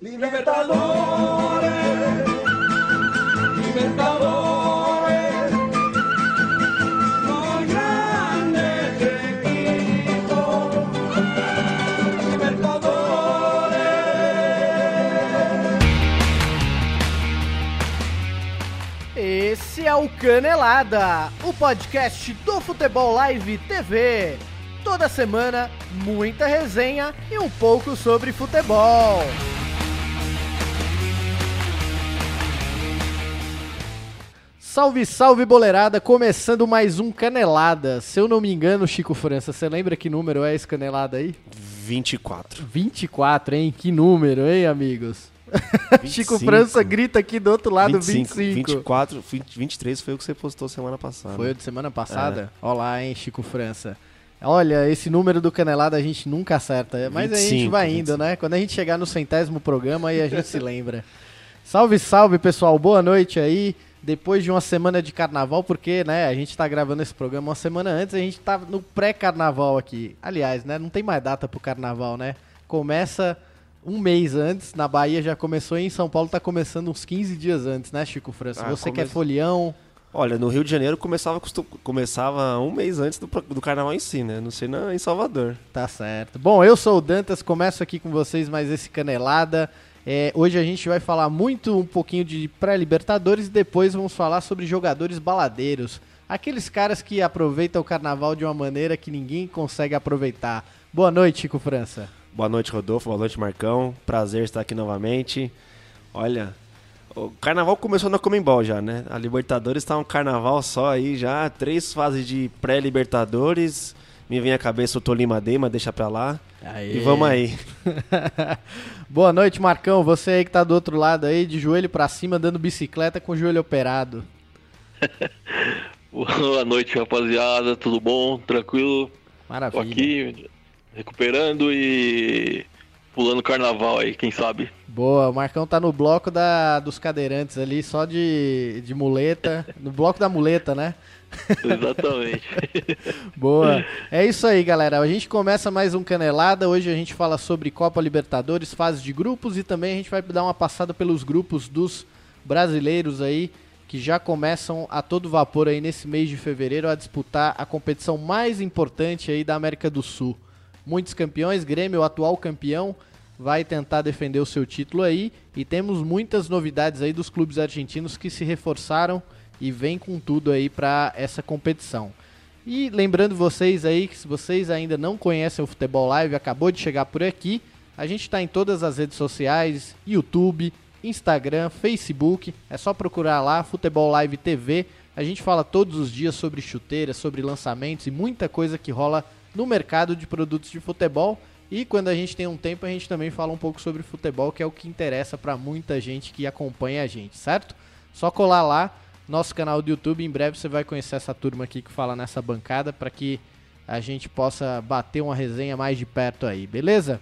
Libertadores, Libertadores, los grandes equipos, Libertadores. Esse é o Canelada, o podcast do Futebol Live TV. Toda semana, muita resenha e um pouco sobre futebol. Salve, salve boleirada, começando mais um Canelada. Se eu não me engano, Chico França, você lembra que número é esse Canelada aí? 24. 24, hein? Que número, hein, amigos? Chico 25. França grita aqui do outro lado 25. 24, 20, 23 foi o que você postou semana passada. Foi o de semana passada? Olá, hein, Chico França. Olha, esse número do Canelada a gente nunca acerta, mas a gente 25, vai indo, 25. né? Quando a gente chegar no centésimo programa, aí a gente se lembra. Salve, salve, pessoal. Boa noite aí. Depois de uma semana de carnaval, porque, né, a gente tá gravando esse programa uma semana antes, a gente tá no pré-carnaval aqui. Aliás, né, não tem mais data pro carnaval, né? Começa um mês antes, na Bahia já começou e em São Paulo tá começando uns 15 dias antes, né, Chico França? Ah, Você que é come- folião, Olha, no Rio de Janeiro começava, começava um mês antes do, do carnaval em si, né? Não sei na, em Salvador. Tá certo. Bom, eu sou o Dantas, começo aqui com vocês mais esse Canelada. É, hoje a gente vai falar muito um pouquinho de pré-libertadores e depois vamos falar sobre jogadores baladeiros. Aqueles caras que aproveitam o carnaval de uma maneira que ninguém consegue aproveitar. Boa noite, Chico França. Boa noite, Rodolfo. Boa noite, Marcão. Prazer estar aqui novamente. Olha, o carnaval começou na Comembol já, né? A Libertadores tá um carnaval só aí já. Três fases de pré-Libertadores. Me vem à cabeça o Tolima Day, mas deixa pra lá. E vamos aí. Boa noite, Marcão. Você aí que tá do outro lado aí, de joelho pra cima, dando bicicleta com o joelho operado. Boa noite, rapaziada. Tudo bom? Tranquilo? Tô Maravilha. aqui recuperando e pulando carnaval aí, quem sabe? Boa, o Marcão tá no bloco da, dos cadeirantes ali, só de, de muleta. No bloco da muleta, né? Exatamente. Boa. É isso aí, galera. A gente começa mais um Canelada. Hoje a gente fala sobre Copa Libertadores, fase de grupos e também a gente vai dar uma passada pelos grupos dos brasileiros aí que já começam a todo vapor aí nesse mês de fevereiro a disputar a competição mais importante aí da América do Sul. Muitos campeões, Grêmio, o atual campeão, vai tentar defender o seu título aí e temos muitas novidades aí dos clubes argentinos que se reforçaram e vem com tudo aí para essa competição. E lembrando vocês aí que se vocês ainda não conhecem o Futebol Live, acabou de chegar por aqui, a gente está em todas as redes sociais, YouTube, Instagram, Facebook, é só procurar lá Futebol Live TV. A gente fala todos os dias sobre chuteiras, sobre lançamentos e muita coisa que rola no mercado de produtos de futebol. E quando a gente tem um tempo, a gente também fala um pouco sobre futebol, que é o que interessa para muita gente que acompanha a gente, certo? Só colar lá nosso canal do YouTube. Em breve você vai conhecer essa turma aqui que fala nessa bancada para que a gente possa bater uma resenha mais de perto aí, beleza?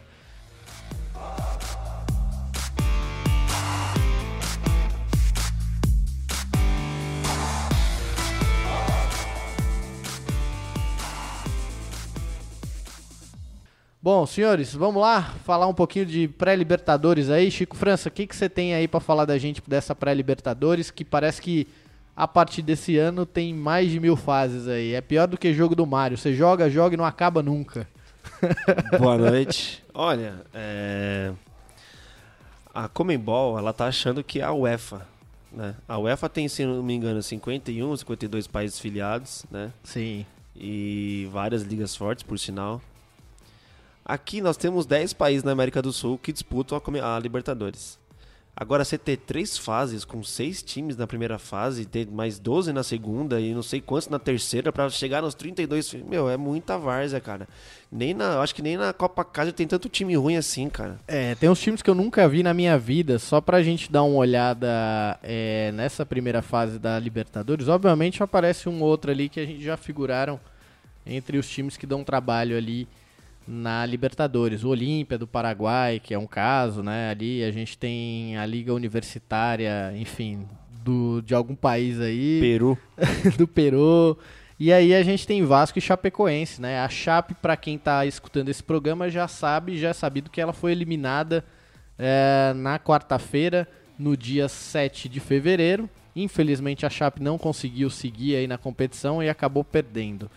Bom, senhores, vamos lá falar um pouquinho de pré-libertadores aí. Chico França, o que, que você tem aí para falar da gente dessa pré-libertadores? Que parece que a partir desse ano tem mais de mil fases aí. É pior do que jogo do Mario. Você joga, joga e não acaba nunca. Boa noite. Olha, é... a Comembol, ela tá achando que é a UEFA, né? A UEFA tem, se não me engano, 51, 52 países filiados, né? Sim. E várias ligas fortes, por sinal. Aqui nós temos 10 países na América do Sul que disputam a, Libertadores. Agora, você ter três fases com seis times na primeira fase, ter mais 12 na segunda e não sei quantos na terceira pra chegar nos 32, meu, é muita várzea, cara. Nem na, acho que nem na Copa Casa tem tanto time ruim assim, cara. É, tem uns times que eu nunca vi na minha vida, só pra gente dar uma olhada é, nessa primeira fase da Libertadores. Obviamente aparece um outro ali que a gente já figuraram entre os times que dão trabalho ali na Libertadores. O Olímpia do Paraguai, que é um caso, né? Ali a gente tem a Liga Universitária, enfim, do, de algum país aí Peru. do Peru. E aí a gente tem Vasco e Chapecoense, né? A Chape, pra quem tá escutando esse programa, já sabe, já é sabido que ela foi eliminada é, na quarta-feira, no dia 7 de fevereiro. Infelizmente a Chape não conseguiu seguir aí na competição e acabou perdendo.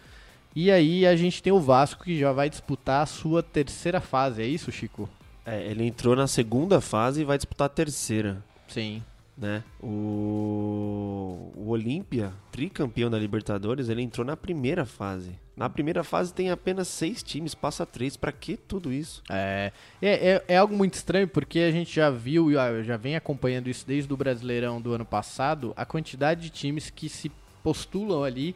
E aí a gente tem o Vasco que já vai disputar a sua terceira fase, é isso, Chico? É, ele entrou na segunda fase e vai disputar a terceira. Sim. Né? O, o Olímpia, tricampeão da Libertadores, ele entrou na primeira fase. Na primeira fase tem apenas seis times, passa três. Pra que tudo isso? É, é, é, é algo muito estranho porque a gente já viu e já vem acompanhando isso desde o Brasileirão do ano passado, a quantidade de times que se postulam ali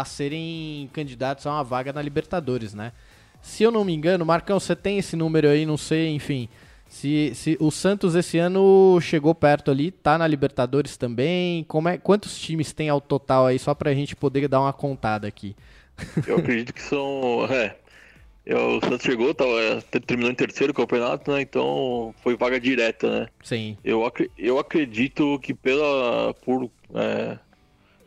a serem candidatos a uma vaga na Libertadores, né? Se eu não me engano, Marcão, você tem esse número aí, não sei, enfim. Se, se o Santos esse ano chegou perto ali, tá na Libertadores também. Como é, quantos times tem ao total aí, só pra gente poder dar uma contada aqui? Eu acredito que são. É, é, o Santos chegou, tava, terminou em terceiro campeonato, né? Então foi vaga direta, né? Sim. Eu, ac- eu acredito que pela. Por, é,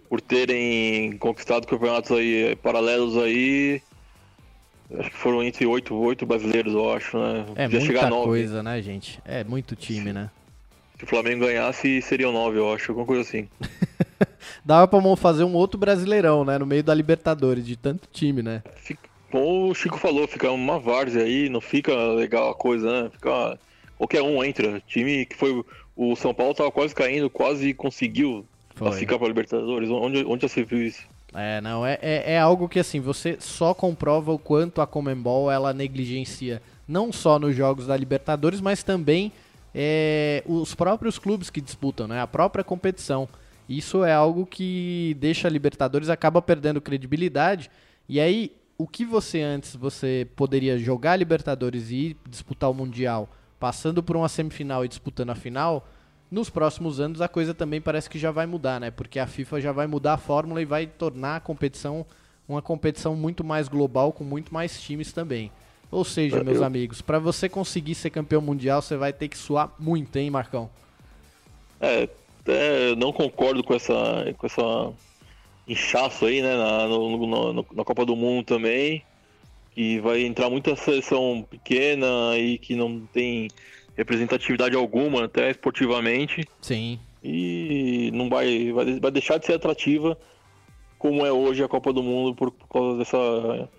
por terem conquistado campeonatos aí paralelos aí. Acho que foram entre oito, oito brasileiros, eu acho, né? É Podia muita coisa, né, gente? É muito time, né? Se o Flamengo ganhasse, seriam nove, eu acho, alguma coisa assim. Dava pra fazer um outro brasileirão, né? No meio da Libertadores, de tanto time, né? Fica- como o Chico falou, fica uma várzea aí, não fica legal a coisa, né? Fica. Qualquer um entra. Time que foi. O São Paulo tava quase caindo, quase conseguiu. Classificar para Libertadores. Onde, onde já se viu isso? É, não, é, é, é algo que assim, você só comprova o quanto a Comembol ela negligencia não só nos jogos da Libertadores, mas também é, os próprios clubes que disputam, né? A própria competição. Isso é algo que deixa a Libertadores acaba perdendo credibilidade. E aí, o que você antes você poderia jogar a Libertadores e ir disputar o Mundial, passando por uma semifinal e disputando a final, nos próximos anos a coisa também parece que já vai mudar, né? Porque a FIFA já vai mudar a fórmula e vai tornar a competição uma competição muito mais global com muito mais times também. Ou seja, Eu- meus eu- amigos, para você conseguir ser campeão mundial, você vai ter que suar muito, hein, Marcão? É, até não concordo com essa, com essa inchaço aí, né, na, no- no- na Copa do Mundo também, que vai entrar muita seleção pequena e que não tem representatividade alguma, até esportivamente, Sim. e não vai, vai, vai deixar de ser atrativa como é hoje a Copa do Mundo por, por causa dessa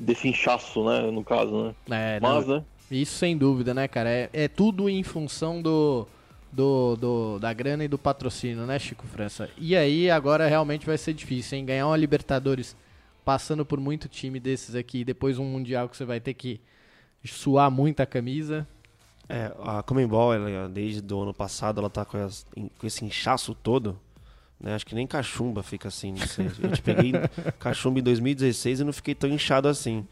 desse inchaço, né, no caso, né. É, não, Mas, né, Isso sem dúvida, né, cara? É, é tudo em função do, do, do- da grana e do patrocínio, né, Chico França? E aí agora realmente vai ser difícil, hein? Ganhar uma Libertadores passando por muito time desses aqui, depois um Mundial que você vai ter que suar muita camisa. É, a Comembol, ela, desde o ano passado, ela tá com, as- com esse inchaço todo. Né? Acho que nem cachumba fica assim, não sei. Eu te peguei cachumba em 2016 e não fiquei tão inchado assim.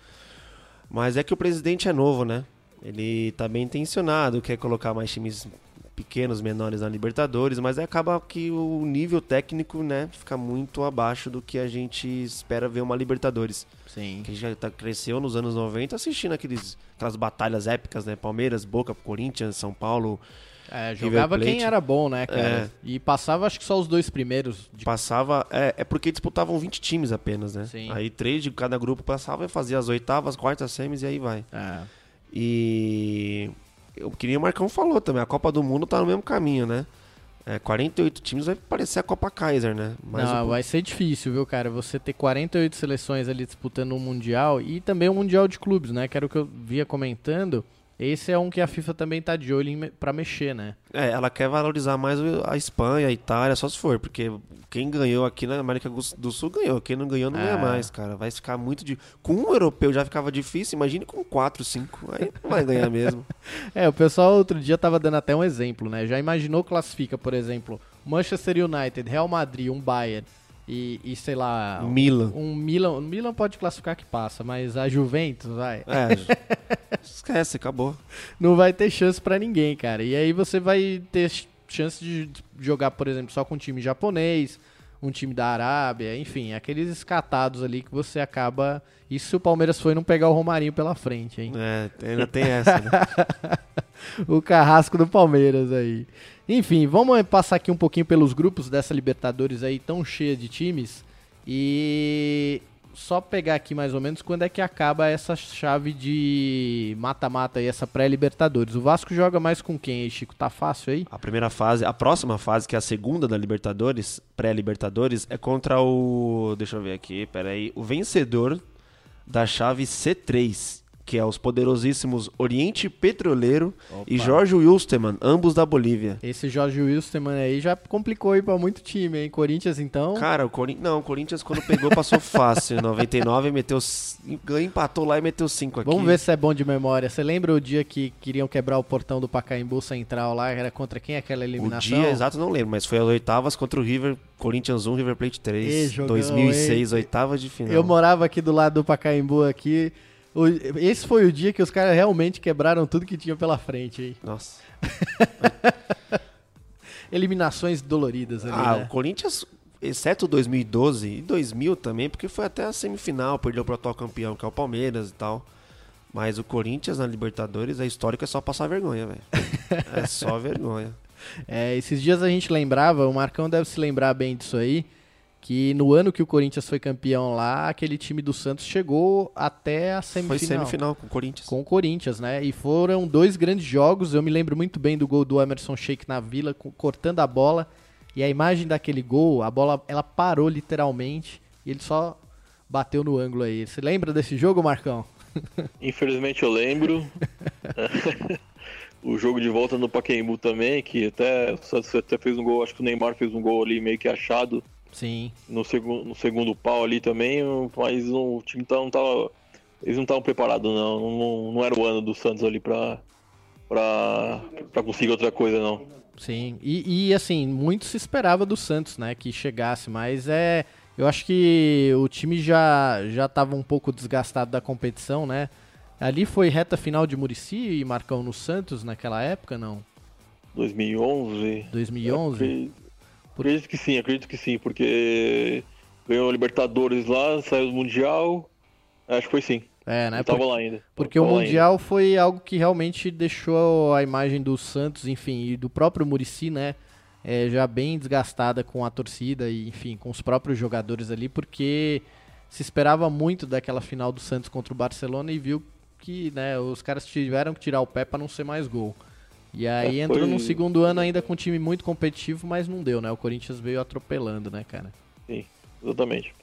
Mas é que o presidente é novo, né? Ele tá bem intencionado, quer colocar mais times pequenos, menores na Libertadores, mas aí acaba que o nível técnico, né, fica muito abaixo do que a gente espera ver uma Libertadores. Sim. Que a gente já tá, cresceu nos anos 90 assistindo aqueles, aquelas batalhas épicas, né? Palmeiras, Boca, Corinthians, São Paulo. É, jogava quem era bom, né, cara? É. E passava acho que só os dois primeiros. de- Passava. É, é porque disputavam 20 times apenas, né? Sim. Aí três de cada grupo passava e fazia as oitavas, quartas, semis e aí vai. É. E. Eu queria o Marcão falou também, a Copa do Mundo tá no mesmo caminho, né? É, 48 times vai parecer a Copa Kaiser, né? Mas Não, o- vai ser difícil, viu, cara? Você ter 48 seleções ali disputando um Mundial e também um Mundial de clubes, né? Que era o que eu via comentando. Esse é um que a FIFA também tá de olho pra mexer, né? É, ela quer valorizar mais a Espanha, a Itália, só se for, porque quem ganhou aqui na América do Sul ganhou, quem não ganhou não ganha É. mais, cara. Vai ficar muito de. Com um europeu já ficava difícil, imagine com quatro, cinco. Aí não vai ganhar mesmo. É, o pessoal outro dia tava dando até um exemplo, né? Já imaginou classifica, por exemplo, Manchester United, Real Madrid, um Bayern e, e sei lá, um, Milan. um Milan. O Milan pode classificar que passa, mas a Juventus, vai. É. Esquece, acabou. não vai ter chance pra ninguém, cara. E aí você vai ter ch- chance de jogar, por exemplo, só com um time japonês, um time da Arábia, enfim, aqueles escatados ali que você acaba. Isso se o Palmeiras foi não pegar o Romarinho pela frente, hein? É, ainda tem essa, né? o carrasco do Palmeiras aí. Enfim, vamos passar aqui um pouquinho pelos grupos dessa Libertadores aí tão cheia de times. E só pegar aqui mais ou menos quando é que acaba essa chave de mata-mata e essa pré-Libertadores. O Vasco joga mais com quem aí, Chico? Tá fácil aí? A primeira fase, a próxima fase, que é a segunda da Libertadores, pré-Libertadores, é contra o. Deixa eu ver aqui, peraí. O vencedor da chave C3, que é os poderosíssimos Oriente Petroleiro e Opa. Jorge Wilstermann, ambos da Bolívia. Esse Jorge Wilstermann aí já complicou aí pra muito time, hein? Corinthians, então. Cara, o Corinthians. Não, o Corinthians quando pegou passou fácil. Em 99 meteu. Empatou lá e meteu 5 aqui. Vamos ver se é bom de memória. Você lembra o dia que queriam quebrar o portão do Pacaembu Central lá? Era contra quem aquela O eliminação? dia exato não lembro, mas foi as oitavas contra o River, Corinthians 1, River Plate 3. Ê, jogão, 2006, oitavas de final. Eu morava aqui do lado do Pacaembu aqui. Esse foi o dia que os caras realmente quebraram tudo que tinha pela frente aí. Nossa. Eliminações doloridas ali, Ah, né? o Corinthians, exceto 2012 e 2000 também, porque foi até a semifinal, perdeu pro atual campeão, que é o Palmeiras e tal. Mas o Corinthians na Libertadores, a histórica é só passar vergonha, velho. É só vergonha. É, esses dias a gente lembrava, o Marcão deve se lembrar bem disso aí, que no ano que o Corinthians foi campeão lá, aquele time do Santos chegou até a semifinal. Foi semifinal com o Corinthians. Com o Corinthians, né? E foram dois grandes jogos. Eu me lembro muito bem do gol do Emerson Sheik na Vila, co- cortando a bola. E a imagem daquele gol, a bola ela parou literalmente. E ele só bateu no ângulo aí. Você lembra desse jogo, Marcão? Infelizmente eu lembro. o jogo de volta no Pacaembu também, que até o Santos até fez um gol, acho que o Neymar fez um gol ali meio que achado Sim. no, segu no segundo pau ali também, mas o time tá- não tava. Eles não estavam preparados, não. não. Não era o ano do Santos ali pra, pra, pra conseguir outra coisa, não. Sim, e, e, assim, muito se esperava do Santos, né, que chegasse, mas é, eu acho que o time já já estava um pouco desgastado da competição, né? Ali foi reta final de Murici e Marcão no Santos naquela época, não? 2011. 2011? Acredito, que sim, acredito que sim, porque ganhou a Libertadores lá, saiu do Mundial. Acho que foi sim. É, né? Eu tava Por- lá ainda. Porque o Tava ainda. Mundial foi algo que realmente deixou a imagem do Santos, enfim, e do próprio Murici, né? é, já bem desgastada com a torcida e, enfim, com os próprios jogadores ali, porque se esperava muito daquela final do Santos contra o Barcelona e viu que né, os caras tiveram que tirar o pé para não ser mais gol. E aí É, entrou foi- no segundo ano ainda com um time muito competitivo, mas não deu, né? O Corinthians veio atropelando, né, cara? Exatamente.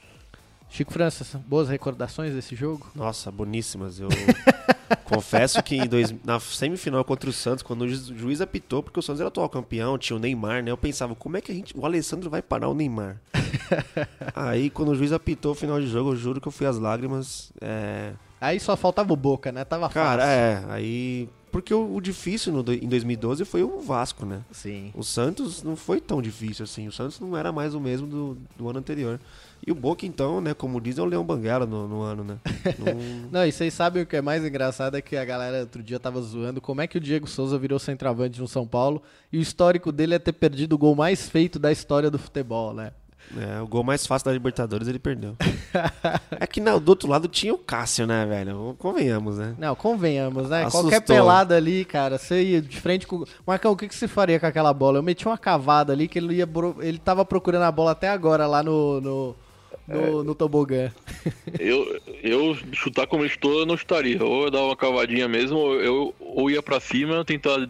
Chico França, boas recordações desse jogo? Nossa, boníssimas. Eu confesso que em dois- na semifinal contra o Santos, quando o ju- juiz apitou, porque o Santos era atual campeão, tinha o Neymar, né? Eu pensava, como é que a gente, o Alessandro vai parar o Neymar? Aí, quando o juiz apitou o final de jogo, eu juro que eu fui às lágrimas. É... Aí só faltava o Boca, né? Tava Cara, fácil. é. Aí. Porque o, o difícil no em 2012 foi o Vasco, né? Sim. O Santos não foi tão difícil assim. O Santos não era mais o mesmo do, do ano anterior. E o Boca, então, né? Como diz, é o Leão Banguela no, no ano, né? Não- Não, e vocês sabem o que é mais engraçado é que a galera outro dia tava zoando como é que o Diego Souza virou centroavante no São Paulo e o histórico dele é ter perdido o gol mais feito da história do futebol, né? É, o gol mais fácil da Libertadores ele perdeu. é que na- do outro lado tinha o Cássio, né, velho? Convenhamos, né? Não, convenhamos, né? Assustou. Qualquer pelada ali, cara, você ia de frente com. Marcão, o que, que você faria com aquela bola? Eu meti uma cavada ali que ele ia. bro- Ele tava procurando a bola até agora lá no. no... No, no tobogã. Eu, eu chutar como eu estou, eu não chutaria. Ou eu dar uma cavadinha mesmo, ou eu ou ia pra cima, tentar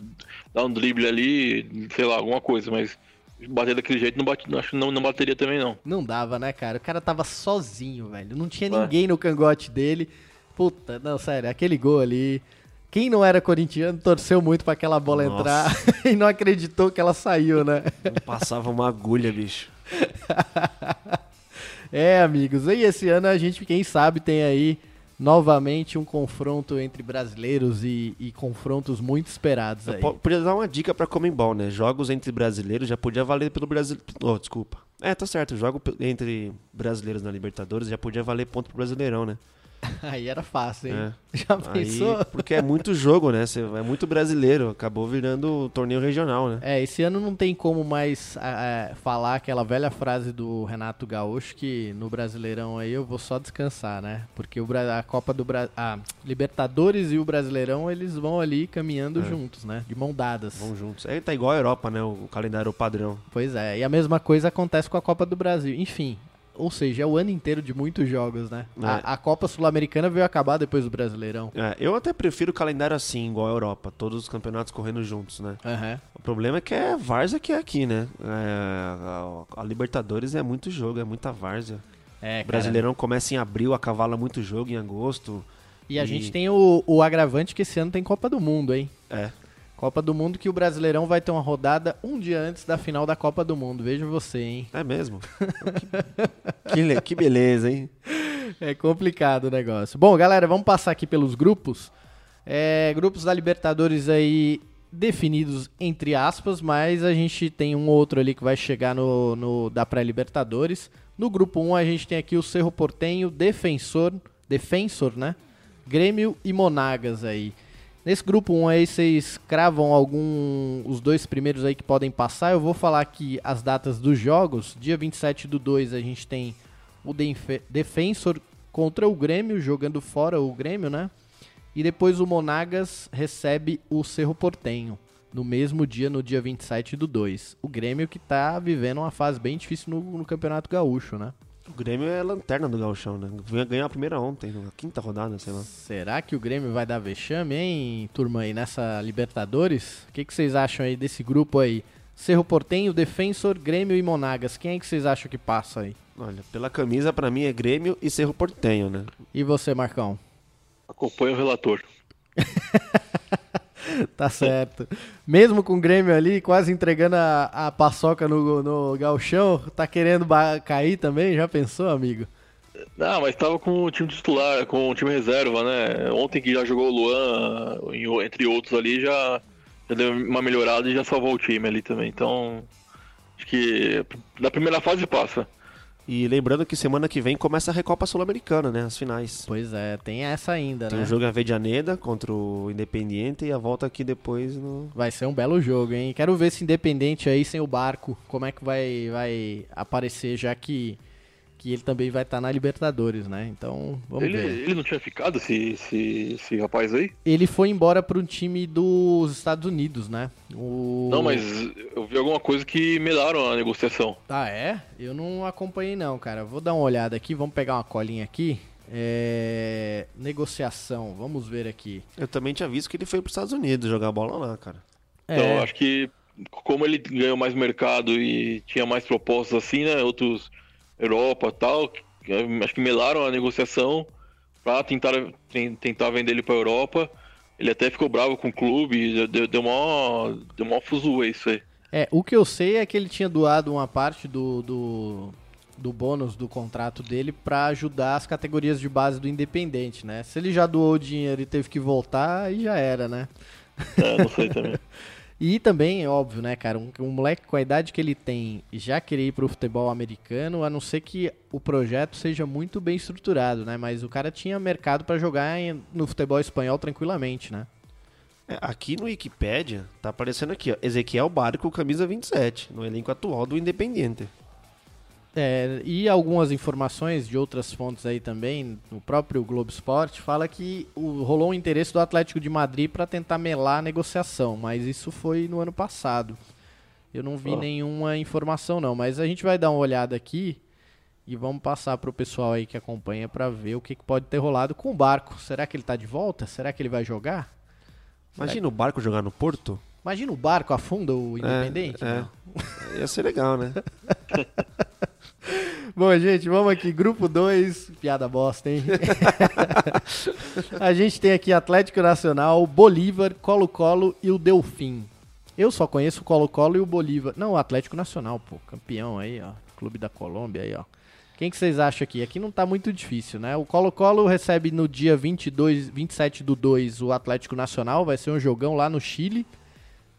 dar um drible ali, sei lá, alguma coisa, mas bater daquele jeito não, bate, acho que não, não bateria também não. Não dava, né, cara? O cara tava sozinho, velho. Não tinha Ué. ninguém no cangote dele. Puta, não, sério, aquele gol ali. Quem não era corintiano torceu muito pra aquela bola Nossa. entrar e não acreditou que ela saiu, né? Não passava uma agulha, bicho. É, amigos. E esse ano a gente, quem sabe, tem aí novamente um confronto entre brasileiros e, e confrontos muito esperados Eu aí. po- podia dar uma dica pra Comembol, né? Jogos entre brasileiros já podia valer pelo Brasil. Oh, desculpa. É, tá certo. Jogo entre brasileiros na Libertadores já podia valer ponto pro Brasileirão, né? Aí era fácil, hein? É. Já Aí, pensou? porque é muito jogo, né? É muito brasileiro. Acabou virando torneio regional, né? É, esse ano não tem como mais ah, falar aquela velha frase do Renato Gaúcho que no Brasileirão aí eu vou só descansar, né? Porque o, a Copa do Brasil, a Libertadores e o Brasileirão eles vão ali caminhando É. juntos, né? De mão dadas. Vão juntos. É, tá igual a Europa, né? O calendário padrão. Pois é, e a mesma coisa acontece com a Copa do Brasil. Enfim, Ou seja, é o ano inteiro de muitos jogos, né? É. A, a Copa Sul-Americana veio acabar depois do Brasileirão. É, eu até prefiro o calendário assim, igual a Europa, todos os campeonatos correndo juntos, né? Aham. O problema é que é várzea que é aqui, né? É, a, a Libertadores é muito jogo, é muita várzea. É, O cara. Brasileirão começa em abril, acavala muito jogo em agosto. E a E- gente tem o, o agravante que esse ano tem Copa do Mundo, hein? É. Copa do Mundo que o Brasileirão vai ter uma rodada um dia antes da final da Copa do Mundo. Veja você, hein? É mesmo? que, que le- que beleza, hein? É complicado o negócio. Bom, galera, vamos passar aqui pelos grupos. É, grupos da Libertadores aí definidos entre aspas, mas a gente tem um outro ali que vai chegar no, no da pré-Libertadores. No grupo 1 a gente tem aqui o Cerro Portenho, Defensor, Defensor, né? Grêmio e Monagas aí. Nesse grupo 1 aí vocês cravam algum os dois primeiros aí que podem passar. Eu vou falar aqui as datas dos jogos. Dia 27 do 2 a gente tem o Defensor contra o Grêmio, jogando fora o Grêmio, né? E depois o Monagas recebe o Cerro Portenho. No mesmo dia, no dia 27 do 2. O Grêmio que tá vivendo uma fase bem difícil no, no Campeonato Gaúcho, né? O Grêmio é lanterna do Gauchão, né? Ganhou- a primeira ontem, na quinta rodada, sei lá. Será que o Grêmio vai dar vexame, hein, turma, aí nessa Libertadores? O que, que vocês acham aí desse grupo aí? Cerro Portenho, Defensor, Grêmio e Monagas. Quem é que vocês acham que passa aí? Olha, pela camisa, pra mim é Grêmio e Cerro Portenho, né? E você, Marcão? Acompanha o relator. Tá certo. Mesmo com o Grêmio ali, quase entregando a, a paçoca no, no galchão, tá querendo cair também? Já pensou, amigo? Não, mas tava com o time titular, com o time reserva, né? Ontem que já jogou o Luan, entre outros ali, já, já deu uma melhorada e já salvou o time ali também. Então, acho que da primeira fase passa. E lembrando que semana que vem começa a Recopa Sul-Americana, né? As finais. Pois é, tem essa ainda, Tem né? um jogo em Avedianeda contra o Independiente e a volta aqui depois no... Vai ser um belo jogo, hein? Quero ver se Independente aí sem o barco, como é que vai, vai aparecer, já que, que ele também vai estar na Libertadores, né? Então, vamos Ele, ver. ele não tinha ficado, esse, esse, esse rapaz aí? Ele foi embora para um time dos Estados Unidos, né? O... Não, mas eu vi alguma coisa que melhoraram a negociação. Ah, é? Eu não acompanhei não, cara. Vou dar uma olhada aqui, vamos pegar uma colinha aqui. É... Negociação, vamos ver aqui. Eu também tinha visto que ele foi para os Estados Unidos jogar bola lá, cara. Então, É, eu acho que como ele ganhou mais mercado e tinha mais propostas assim, né? Outros Europa e tal, acho que melaram a negociação pra tentar, ten- tentar vender ele pra Europa. Ele até ficou bravo com o clube, deu, deu mó, deu mó fuzuê isso aí. é, o que eu sei é que ele tinha doado uma parte do, do, do bônus do contrato dele pra ajudar as categorias de base do Independente, né? Se ele já doou o dinheiro e teve que voltar, aí já era, né? É, não sei também. E também, é óbvio, né, cara, um, um moleque com a idade que ele tem já querer ir pro futebol americano, a não ser que o projeto seja muito bem estruturado, né? Mas o cara tinha mercado pra jogar em- no futebol espanhol tranquilamente, né? É, aqui no Wikipedia tá aparecendo aqui, ó, Ezequiel Barco, camisa 27, no elenco atual do Independiente. É, e algumas informações de outras fontes aí também, o próprio Globo Esporte fala que o- rolou um interesse do Atlético de Madrid para tentar melar a negociação, mas isso foi no ano passado. Eu não vi Ah. nenhuma informação não, mas a gente vai dar uma olhada aqui e vamos passar pro pessoal aí que acompanha para ver o que, que pode ter rolado com o Barco. Será que ele tá de volta? Será que ele vai jogar? Imagina o Barco jogar no Porto. Imagina o Barco afunda o Independente? É, é. Ia ser legal, né? Bom, gente, vamos aqui. Grupo 2, piada bosta, hein? a gente tem aqui Atlético Nacional, Bolívar, Colo-Colo e o Delfim. Eu só conheço o Colo-Colo e o Bolívar. Não, o Atlético Nacional, pô. Campeão aí, ó. Clube da Colômbia aí, ó. Quem que vocês acham aqui? Aqui não tá muito difícil, né? O Colo-Colo recebe no dia 22, 27 do 2 o Atlético Nacional. Vai ser um jogão lá no Chile.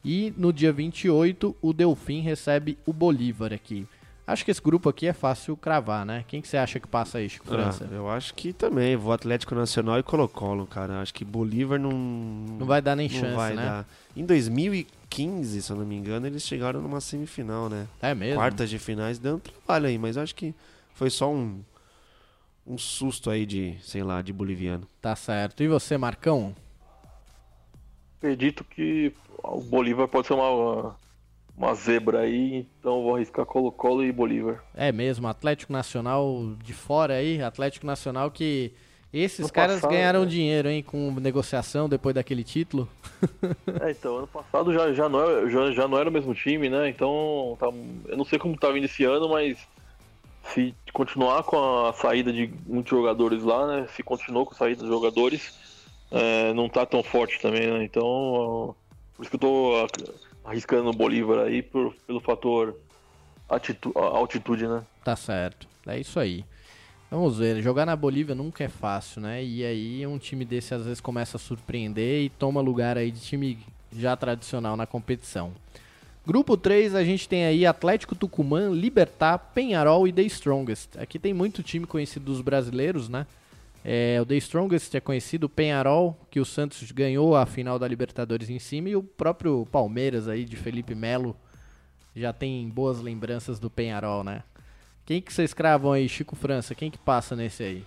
E no dia 28 o Delfim recebe o Bolívar aqui. Acho que esse grupo aqui é fácil cravar, né? Quem que você acha que passa aí, Chico França? Ah, eu acho que também. Vou Atlético Nacional e Colo-Colo, cara. Acho que Bolívar não. Não vai dar nem não chance, vai né? dar. Em 2015, se eu não me engano, eles chegaram numa semifinal, né? É mesmo? Quartas de finais, dando trabalho aí, mas acho que foi só um. Um susto aí de, sei lá, de boliviano. Tá certo. E você, Marcão? Acredito que o Bolívar pode ser uma, uma zebra aí, então vou arriscar Colo-Colo e Bolívar. É mesmo, Atlético Nacional de fora aí, Atlético Nacional que esses caras passado, ganharam né? dinheiro, hein, com negociação depois daquele título. É, então, ano passado já, já, não, era- já, já não era o mesmo time, né? Então, tá, eu não sei como tá vindo esse ano, mas se continuar com a saída de muitos jogadores lá, né? Se continuou com a saída dos jogadores, é, não tá tão forte também, né? Então, por isso que eu tô arriscando o Bolívar aí por, pelo fator altitude, né? Tá certo. É isso aí. Vamos ver, jogar na Bolívia nunca é fácil, né? E aí um time desse às vezes começa a surpreender e toma lugar aí de time já tradicional na competição. Grupo 3, a gente tem aí Atlético Tucumã, Libertar, Penharol e The Strongest. Aqui tem muito time conhecido dos brasileiros, né? É, o The Strongest é conhecido, o Penharol, que o Santos ganhou a final da Libertadores em cima, e o próprio Palmeiras aí de Felipe Melo já tem boas lembranças do Penharol, né? Quem que vocês cravam aí, Chico França? Quem que passa nesse aí?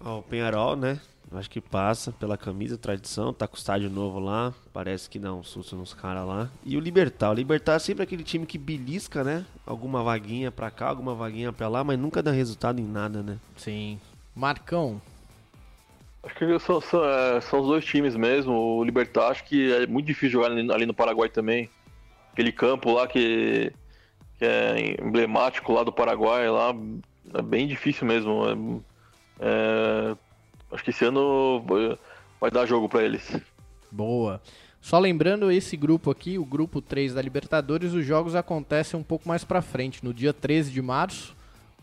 Ó, o Penharol, né? Acho que passa pela camisa, tradição, tá com o estádio novo lá, parece que dá um susto nos caras lá. E o Libertar, o Libertar é sempre aquele time que belisca, né? Alguma vaguinha pra cá, alguma vaguinha pra lá, mas nunca dá resultado em nada, né? Sim. Marcão. Acho que são, são, é, são os dois times mesmo. O Libertar, acho que é muito difícil jogar ali, ali no Paraguai também. Aquele campo lá que, que é emblemático lá do Paraguai, lá é bem difícil mesmo. É- é, acho que esse ano vai- dar jogo pra eles. Boa. Só lembrando esse grupo aqui, o grupo 3 da Libertadores, os jogos acontecem um pouco mais pra frente. No dia 13 de março,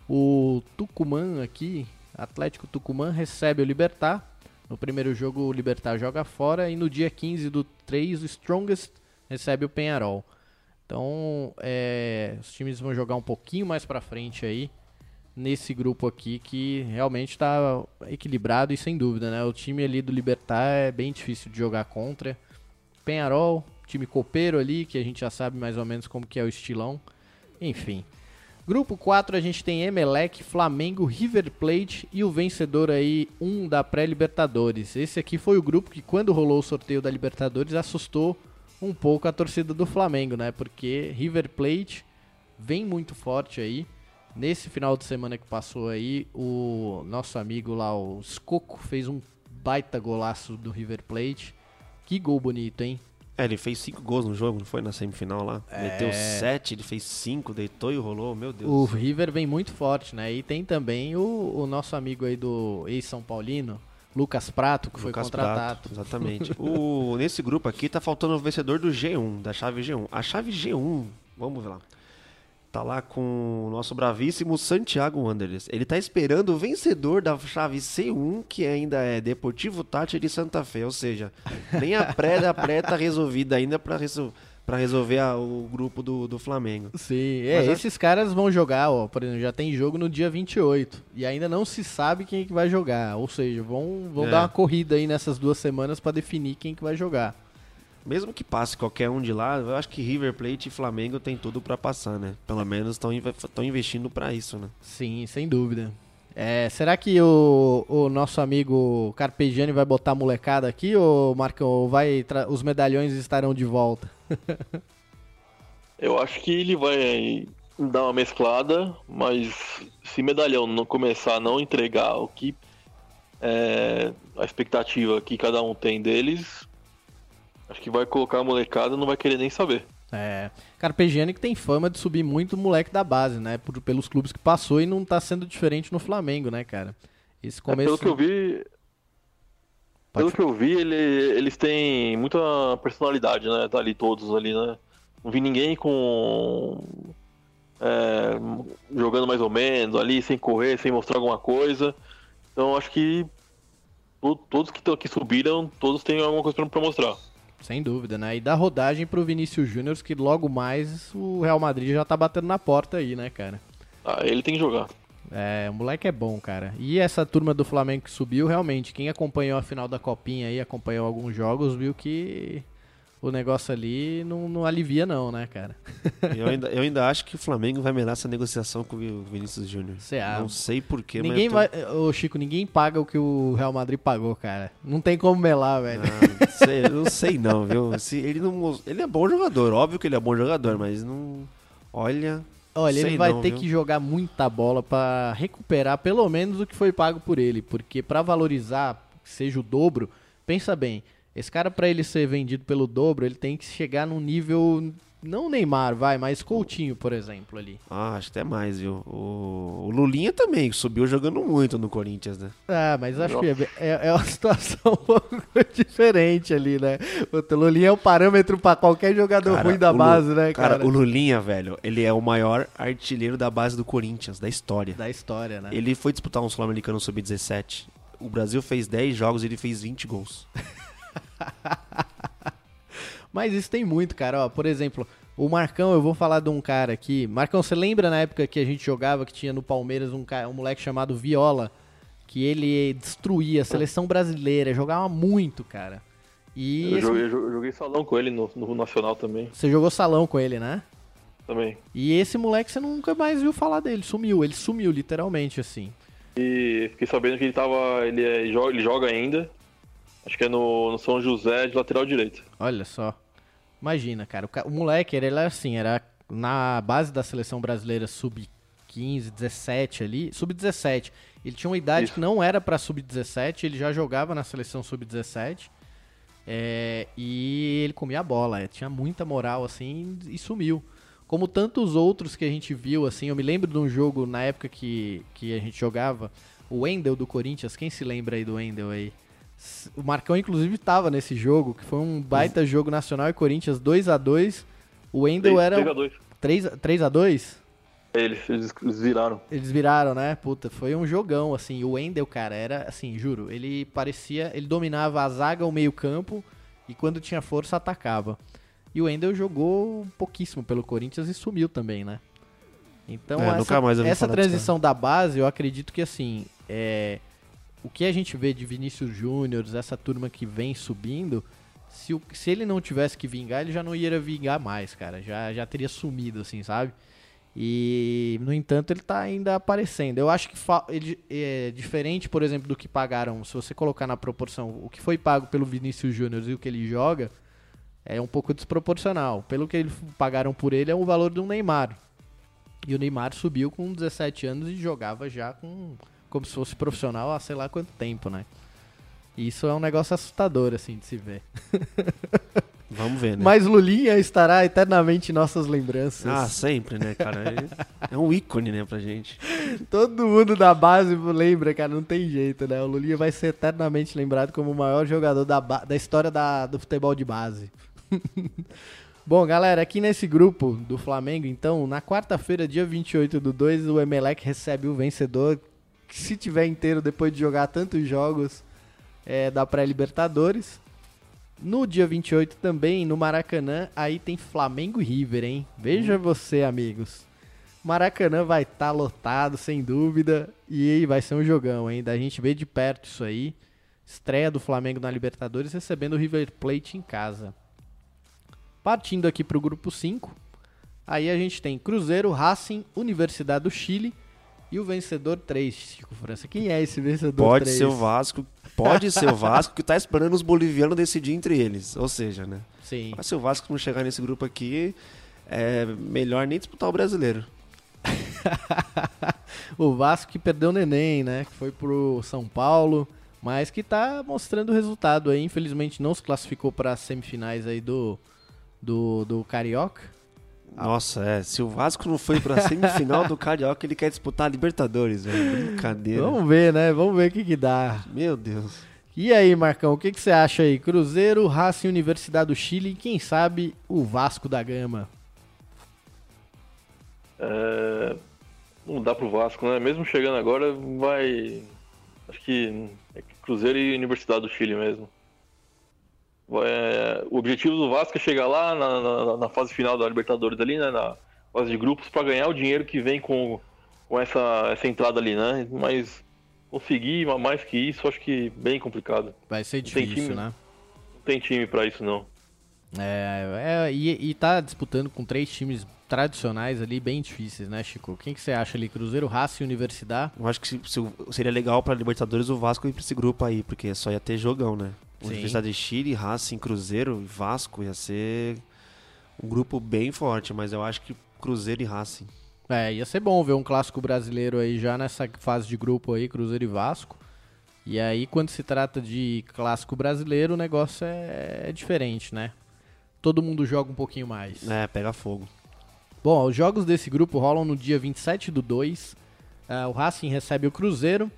o Tucumã aqui, Atlético Tucumã, recebe o Libertar. No primeiro jogo, o Libertar joga fora. E no dia 15 do 3, o Strongest recebe o Penharol. Então, é, os times vão jogar um pouquinho mais pra frente aí. Nesse grupo aqui que realmente está equilibrado e sem dúvida, né? O time ali do Libertar é bem difícil de jogar contra. Penharol, time copeiro ali, que a gente já sabe mais ou menos como que é o estilão. Enfim. Grupo 4 a gente tem Emelec, Flamengo, River Plate e o vencedor aí, um da pré-Libertadores. Esse aqui foi o grupo que quando rolou o sorteio da Libertadores assustou um pouco a torcida do Flamengo, né? Porque River Plate vem muito forte aí. Nesse final de semana que passou aí, o nosso amigo lá, o Scocco, fez um baita golaço do River Plate. Que gol bonito, hein? É, ele fez cinco gols no jogo, não foi na semifinal lá? Meteu sete, ele fez cinco, deitou e rolou, meu Deus. O do céu. River vem muito forte, né? E tem também o, o nosso amigo aí do ex-São Paulino, Lucas Prato, que foi Lucas contratado. Prato, exatamente. o, nesse grupo aqui tá faltando o vencedor do G1, da chave G1. A chave G1, vamos ver lá. Tá lá com o nosso bravíssimo Santiago Wanderers. Ele tá esperando o vencedor da chave C1, que ainda é Deportivo Tati de Santa Fé. Ou seja, nem a pré da pré tá resolvida ainda pra, resol resolver a- o grupo do, do Flamengo. Sim, é, Mas esses caras vão jogar, ó, por exemplo, já tem jogo no dia 28 e ainda não se sabe quem é que vai jogar, ou seja, vão, vão É. dar uma corrida aí nessas duas semanas pra definir quem que vai jogar. Mesmo que passe qualquer um de lá, eu acho que River Plate e Flamengo tem tudo pra passar, né? Pelo menos estão investindo pra isso, né? Sim, sem dúvida. É, será que o, o nosso amigo Carpegiani vai botar a molecada aqui ou Marcão, ou vai os medalhões estarão de volta? Eu acho que ele vai dar uma mesclada, mas se medalhão não começar a não entregar o que é, a expectativa que cada um tem deles, acho que vai colocar a molecada e não vai querer nem saber. É, Carpegiani que tem fama de subir muito o moleque da base, né? Por- pelos clubes que passou e não tá sendo diferente no Flamengo, né, cara? Esse É, começo. pelo que eu vi, Pode pelo que eu vi, ele- eles têm muita personalidade, né? Tá ali todos ali, né? Não vi ninguém com é, jogando mais ou menos ali, sem correr, sem mostrar alguma coisa. Então acho que to- todos que, que subiram, todos têm alguma coisa pra mostrar. Sem dúvida, né? E dá rodagem pro Vinícius Júnior, que logo mais o Real Madrid já tá batendo na porta aí, né, cara? Ah, ele tem que jogar. É, o moleque é bom, cara. E essa turma do Flamengo que subiu, realmente, quem acompanhou a final da Copinha aí, acompanhou alguns jogos, viu que o negócio ali não, não alivia não, né, cara? Eu ainda, eu ainda acho que o Flamengo vai melhorar essa negociação com o Vinícius Júnior. Acha? Não sei porquê, Ninguém mas. vai. Ô, Chico, ninguém paga o que o Real Madrid pagou, cara. Não tem como melar, velho. Não sei, não sei não, viu? Se ele, não, ele é bom jogador, óbvio que ele é bom jogador, mas não. Olha. Olha, ele vai não, ter viu? que jogar muita bola pra recuperar pelo menos o que foi pago por ele, porque pra valorizar, seja o dobro, pensa bem, esse cara pra ele ser vendido pelo dobro, ele tem que chegar num nível não Neymar, vai, mas Coutinho, por exemplo, ali. Ah, acho até mais, viu? O, o Lulinha também, subiu jogando muito no Corinthians, né? Ah, mas acho que é, é- é uma situação um pouco diferente ali, né? O Telolinha é o parâmetro pra qualquer jogador Cara, ruim da o Lu- base, né, cara? Cara, o Lulinha, velho, ele é o maior artilheiro da base do Corinthians, da história. Da história, né? Ele foi disputar um Sul-Americano Sub-17. O Brasil fez 10 jogos e ele fez 20 gols. Mas isso tem muito, cara. Ó, por exemplo, o Marcão, eu vou falar de um cara aqui. Marcão, você lembra na época que a gente jogava, que tinha no Palmeiras um, cara, um moleque chamado Viola? Que ele destruía a seleção brasileira, jogava muito, cara. E Eu esse- joguei, eu joguei salão com ele no, no Nacional também. você jogou salão com ele, né? também. E esse moleque você nunca mais viu falar dele, sumiu, ele sumiu literalmente assim. E fiquei sabendo que ele tava. Ele, é- ele joga, ele joga ainda. Acho que é no, no São José de lateral direito. Olha só. Imagina, cara. O, o moleque, ele era assim, era na base da seleção brasileira sub-15, 17 ali. Sub-17. Ele tinha uma idade Isso. que não era pra sub-17, ele já jogava na seleção sub-17. É, e ele comia a bola, é, tinha muita moral assim e sumiu. Como tantos outros que a gente viu, assim, eu me lembro de um jogo na época que, que a gente jogava, o Wendel do Corinthians, quem se lembra aí do Wendel aí? O Marcão, inclusive, tava nesse jogo, que foi um baita jogo nacional e Corinthians 2 a 2 O Wendel era 3x2. 3 a- 3 a 2 Eles, eles, viraram. eles viraram, né? Puta, foi um jogão, assim. O Wendel, cara, era, assim, juro, ele parecia. Ele dominava a zaga, o meio-campo, e quando tinha força, atacava. E o Wendel jogou pouquíssimo pelo Corinthians e sumiu também, né? Então, É, essa, nunca mais ouvi essa desse transição da base, eu acredito que, assim, é, o que a gente vê de Vinícius Júnior, essa turma que vem subindo, se, o- se ele não tivesse que vingar, ele já não ia vingar mais, cara. Já, já teria sumido, assim, sabe? E, no entanto, ele tá ainda aparecendo. Eu acho que ele é diferente, por exemplo, do que pagaram. Se você colocar na proporção o que foi pago pelo Vinícius Júnior e o que ele joga, é um pouco desproporcional. Pelo que eles pagaram por ele, é o valor do Neymar. E o Neymar subiu com 17 anos e jogava já com como se fosse profissional há sei lá quanto tempo, né? E Isso é um negócio assustador, assim, de se ver. Vamos ver, né? Mas Lulinha estará eternamente em nossas lembranças. Ah, sempre, né, cara? É, é um ícone, né, pra gente. Todo mundo da base lembra, cara, não tem jeito, né? O Lulinha vai ser eternamente lembrado como o maior jogador da, da história da- do futebol de base. Bom, galera, aqui nesse grupo do Flamengo, então, na quarta-feira, dia 28 do 2, o Emelec recebe o vencedor, se tiver inteiro depois de jogar tantos jogos é, da pré-Libertadores. No dia 28 também, no Maracanã, aí tem Flamengo e River, hein? Veja você, amigos. Maracanã vai estar lotado, sem dúvida, e vai ser um jogão, hein? Da gente ver de perto isso aí. Estreia do Flamengo na Libertadores, recebendo o River Plate em casa. Partindo aqui para o grupo 5, aí a gente tem Cruzeiro, Racing, Universidade do Chile e o vencedor 3, Chico França. Quem é esse vencedor Pode 3? ser o Vasco, pode ser o Vasco que tá esperando os bolivianos decidir entre eles. Ou seja, né? Sim. Mas se o Vasco não chegar nesse grupo aqui, é melhor nem disputar o brasileiro. o Vasco que perdeu o Neném, né? Que foi pro São Paulo, mas que tá mostrando o resultado aí. Infelizmente não se classificou para as semifinais aí do, do, do Carioca. Nossa, é. Se o Vasco não foi pra semifinal do Carioca, ele quer disputar a Libertadores, velho. Brincadeira. Vamos ver, né? Vamos ver o que que dá. Meu Deus. E aí, Marcão, o que, que você acha aí? Cruzeiro, Racing, Universidade do Chile e quem sabe o Vasco da Gama? É, não dá pro Vasco, né? Mesmo chegando agora, vai. Acho que é Cruzeiro e Universidade do Chile mesmo. Vai- o objetivo do Vasco é chegar lá na, na- na fase final da Libertadores ali, né? Na fase de grupos, para ganhar o dinheiro que vem com, com essa, essa entrada ali, né? Mas conseguir mais que isso, acho que bem complicado. Vai ser Tem difícil, time? né? Não tem time para isso, não. É, é, e, e tá disputando com três times tradicionais ali, bem difíceis, né, Chico? Quem que você acha ali? Cruzeiro, Raça e Universidade? Eu acho que se- se- seria legal pra Libertadores o Vasco ir pra esse grupo aí, porque só ia ter jogão, né? Universidade de Chile, Racing, Cruzeiro e Vasco ia ser um grupo bem forte, mas eu acho que Cruzeiro e Racing. É, ia ser bom ver um clássico brasileiro aí já nessa fase de grupo aí, Cruzeiro e Vasco. E aí, quando se trata de clássico brasileiro, o negócio é, é diferente, né? Todo mundo joga um pouquinho mais. É, pega fogo. Bom, os jogos desse grupo rolam no dia 27 do 2. ah, o Racing recebe o Cruzeiro.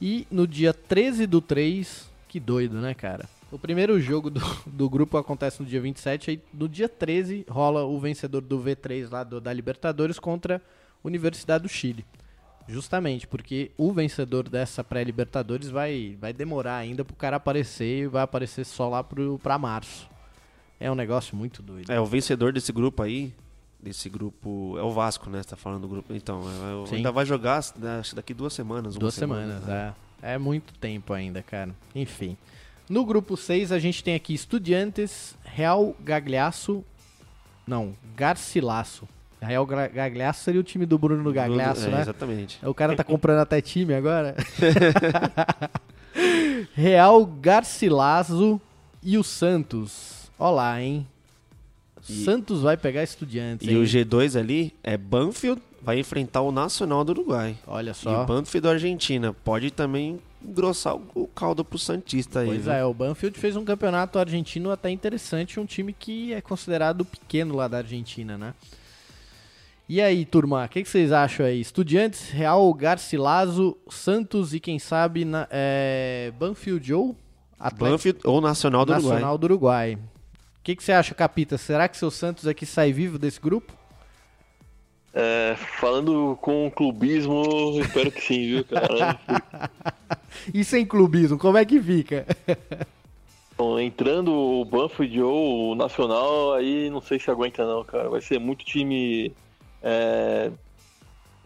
E no dia 13 do 3. Que doido, né, cara? O primeiro jogo do, do grupo acontece no dia 27. Aí no dia 13 rola o vencedor do V3 lá do- da Libertadores contra a Universidade do Chile. Justamente porque o vencedor dessa pré-Libertadores vai, vai demorar ainda pro cara aparecer e vai aparecer só lá pro, pra março. É um negócio muito doido. É, o vencedor desse grupo aí, desse grupo, é o Vasco, né? Você tá falando do grupo. Então, é, é, ainda vai jogar né, daqui duas semanas. Duas semana, semanas, né? é. É muito tempo ainda, cara. Enfim. No grupo 6 a gente tem aqui Estudiantes, Real Gagliasso. Não, Garcilasso. Real Gagliasso seria o time do Bruno Gagliasso, é, né? Exatamente. O cara tá comprando até time agora. Real Garcilaso e o Santos. Olá, hein? E- Santos vai pegar Estudiantes, E hein? o G2 ali é Banfield, vai enfrentar o Nacional do Uruguai. Olha E o só. Banfield da Argentina. Pode também engrossar o, caldo pro Santista aí. Pois viu? é, o Banfield fez um campeonato argentino até interessante, um time que é considerado pequeno lá da Argentina, né? E aí, turma, o que, que vocês acham aí? Estudiantes, Real, Garcilaso, Santos e quem sabe na, é, Banfield ou Atlético Banfield ou Nacional do Nacional Uruguai. do Uruguai. O que, que você acha, Capita? Será que seu Santos aqui sai vivo desse grupo? É, falando com clubismo, espero que sim, viu, cara? E sem clubismo, como é que fica? Bom, entrando o Banfield ou o Nacional, aí não sei se aguenta não, cara. Vai ser muito time é,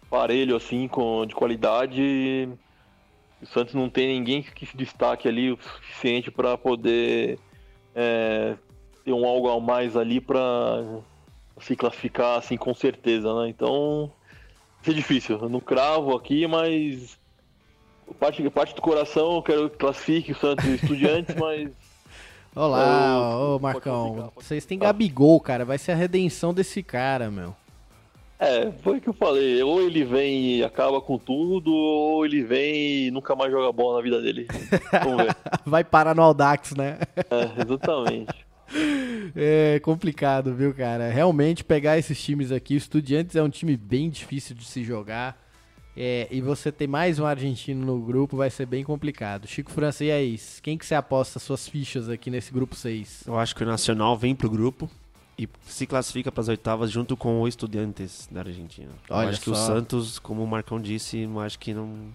parelho, assim, com, de qualidade. O Santos não tem ninguém que se destaque ali o suficiente para poder é, ter um algo a mais ali para se classificar, assim, com certeza, né? Então, vai ser difícil. Eu não cravo aqui, mas parte, parte do coração eu quero que classifique o Santos e o Estudiantes, mas Olá, ô Marcão. pode Vocês têm. Gabigol, cara. Vai ser a redenção desse cara, meu. É, foi o que eu falei. Ou ele vem e acaba com tudo, ou ele vem e nunca mais joga bola na vida dele. Vamos ver. Vai parar no Aldax, né? É, exatamente. É complicado, viu, cara? Realmente pegar esses times aqui, o Estudiantes é um time bem difícil de se jogar. É, e você ter mais um argentino no grupo vai ser bem complicado. Chico França, e aí? Quem que você aposta suas fichas aqui nesse grupo 6? Eu acho que o Nacional vem pro grupo e se classifica para as oitavas junto com o Estudiantes da Argentina. Olha eu acho que o só. Santos, como o Marcão disse, acho que não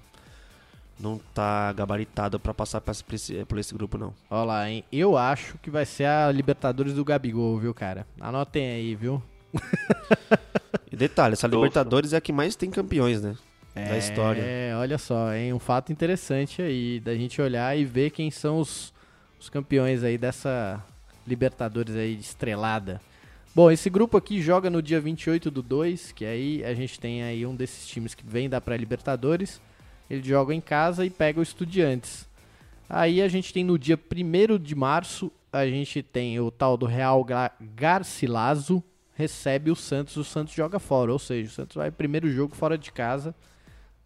não tá gabaritado para passar por esse, por esse grupo não. Olha lá, hein? Eu acho que vai ser a Libertadores do Gabigol, viu, cara? Anotem aí, viu? E detalhe, essa. Libertadores é a que mais tem campeões, né? Da história. É, olha só, hein? Um fato interessante aí da gente olhar e ver quem são os, os campeões aí dessa Libertadores aí de estrelada. Bom, esse grupo aqui joga no dia 28 do 2, que aí a gente tem aí um desses times que vem da pré-Libertadores. Ele joga em casa e pega o Estudiantes. Aí a gente tem no dia 1 de março, a gente tem o tal do Real Garcilaso recebe o Santos, o Santos joga fora, ou seja, o Santos vai primeiro jogo fora de casa,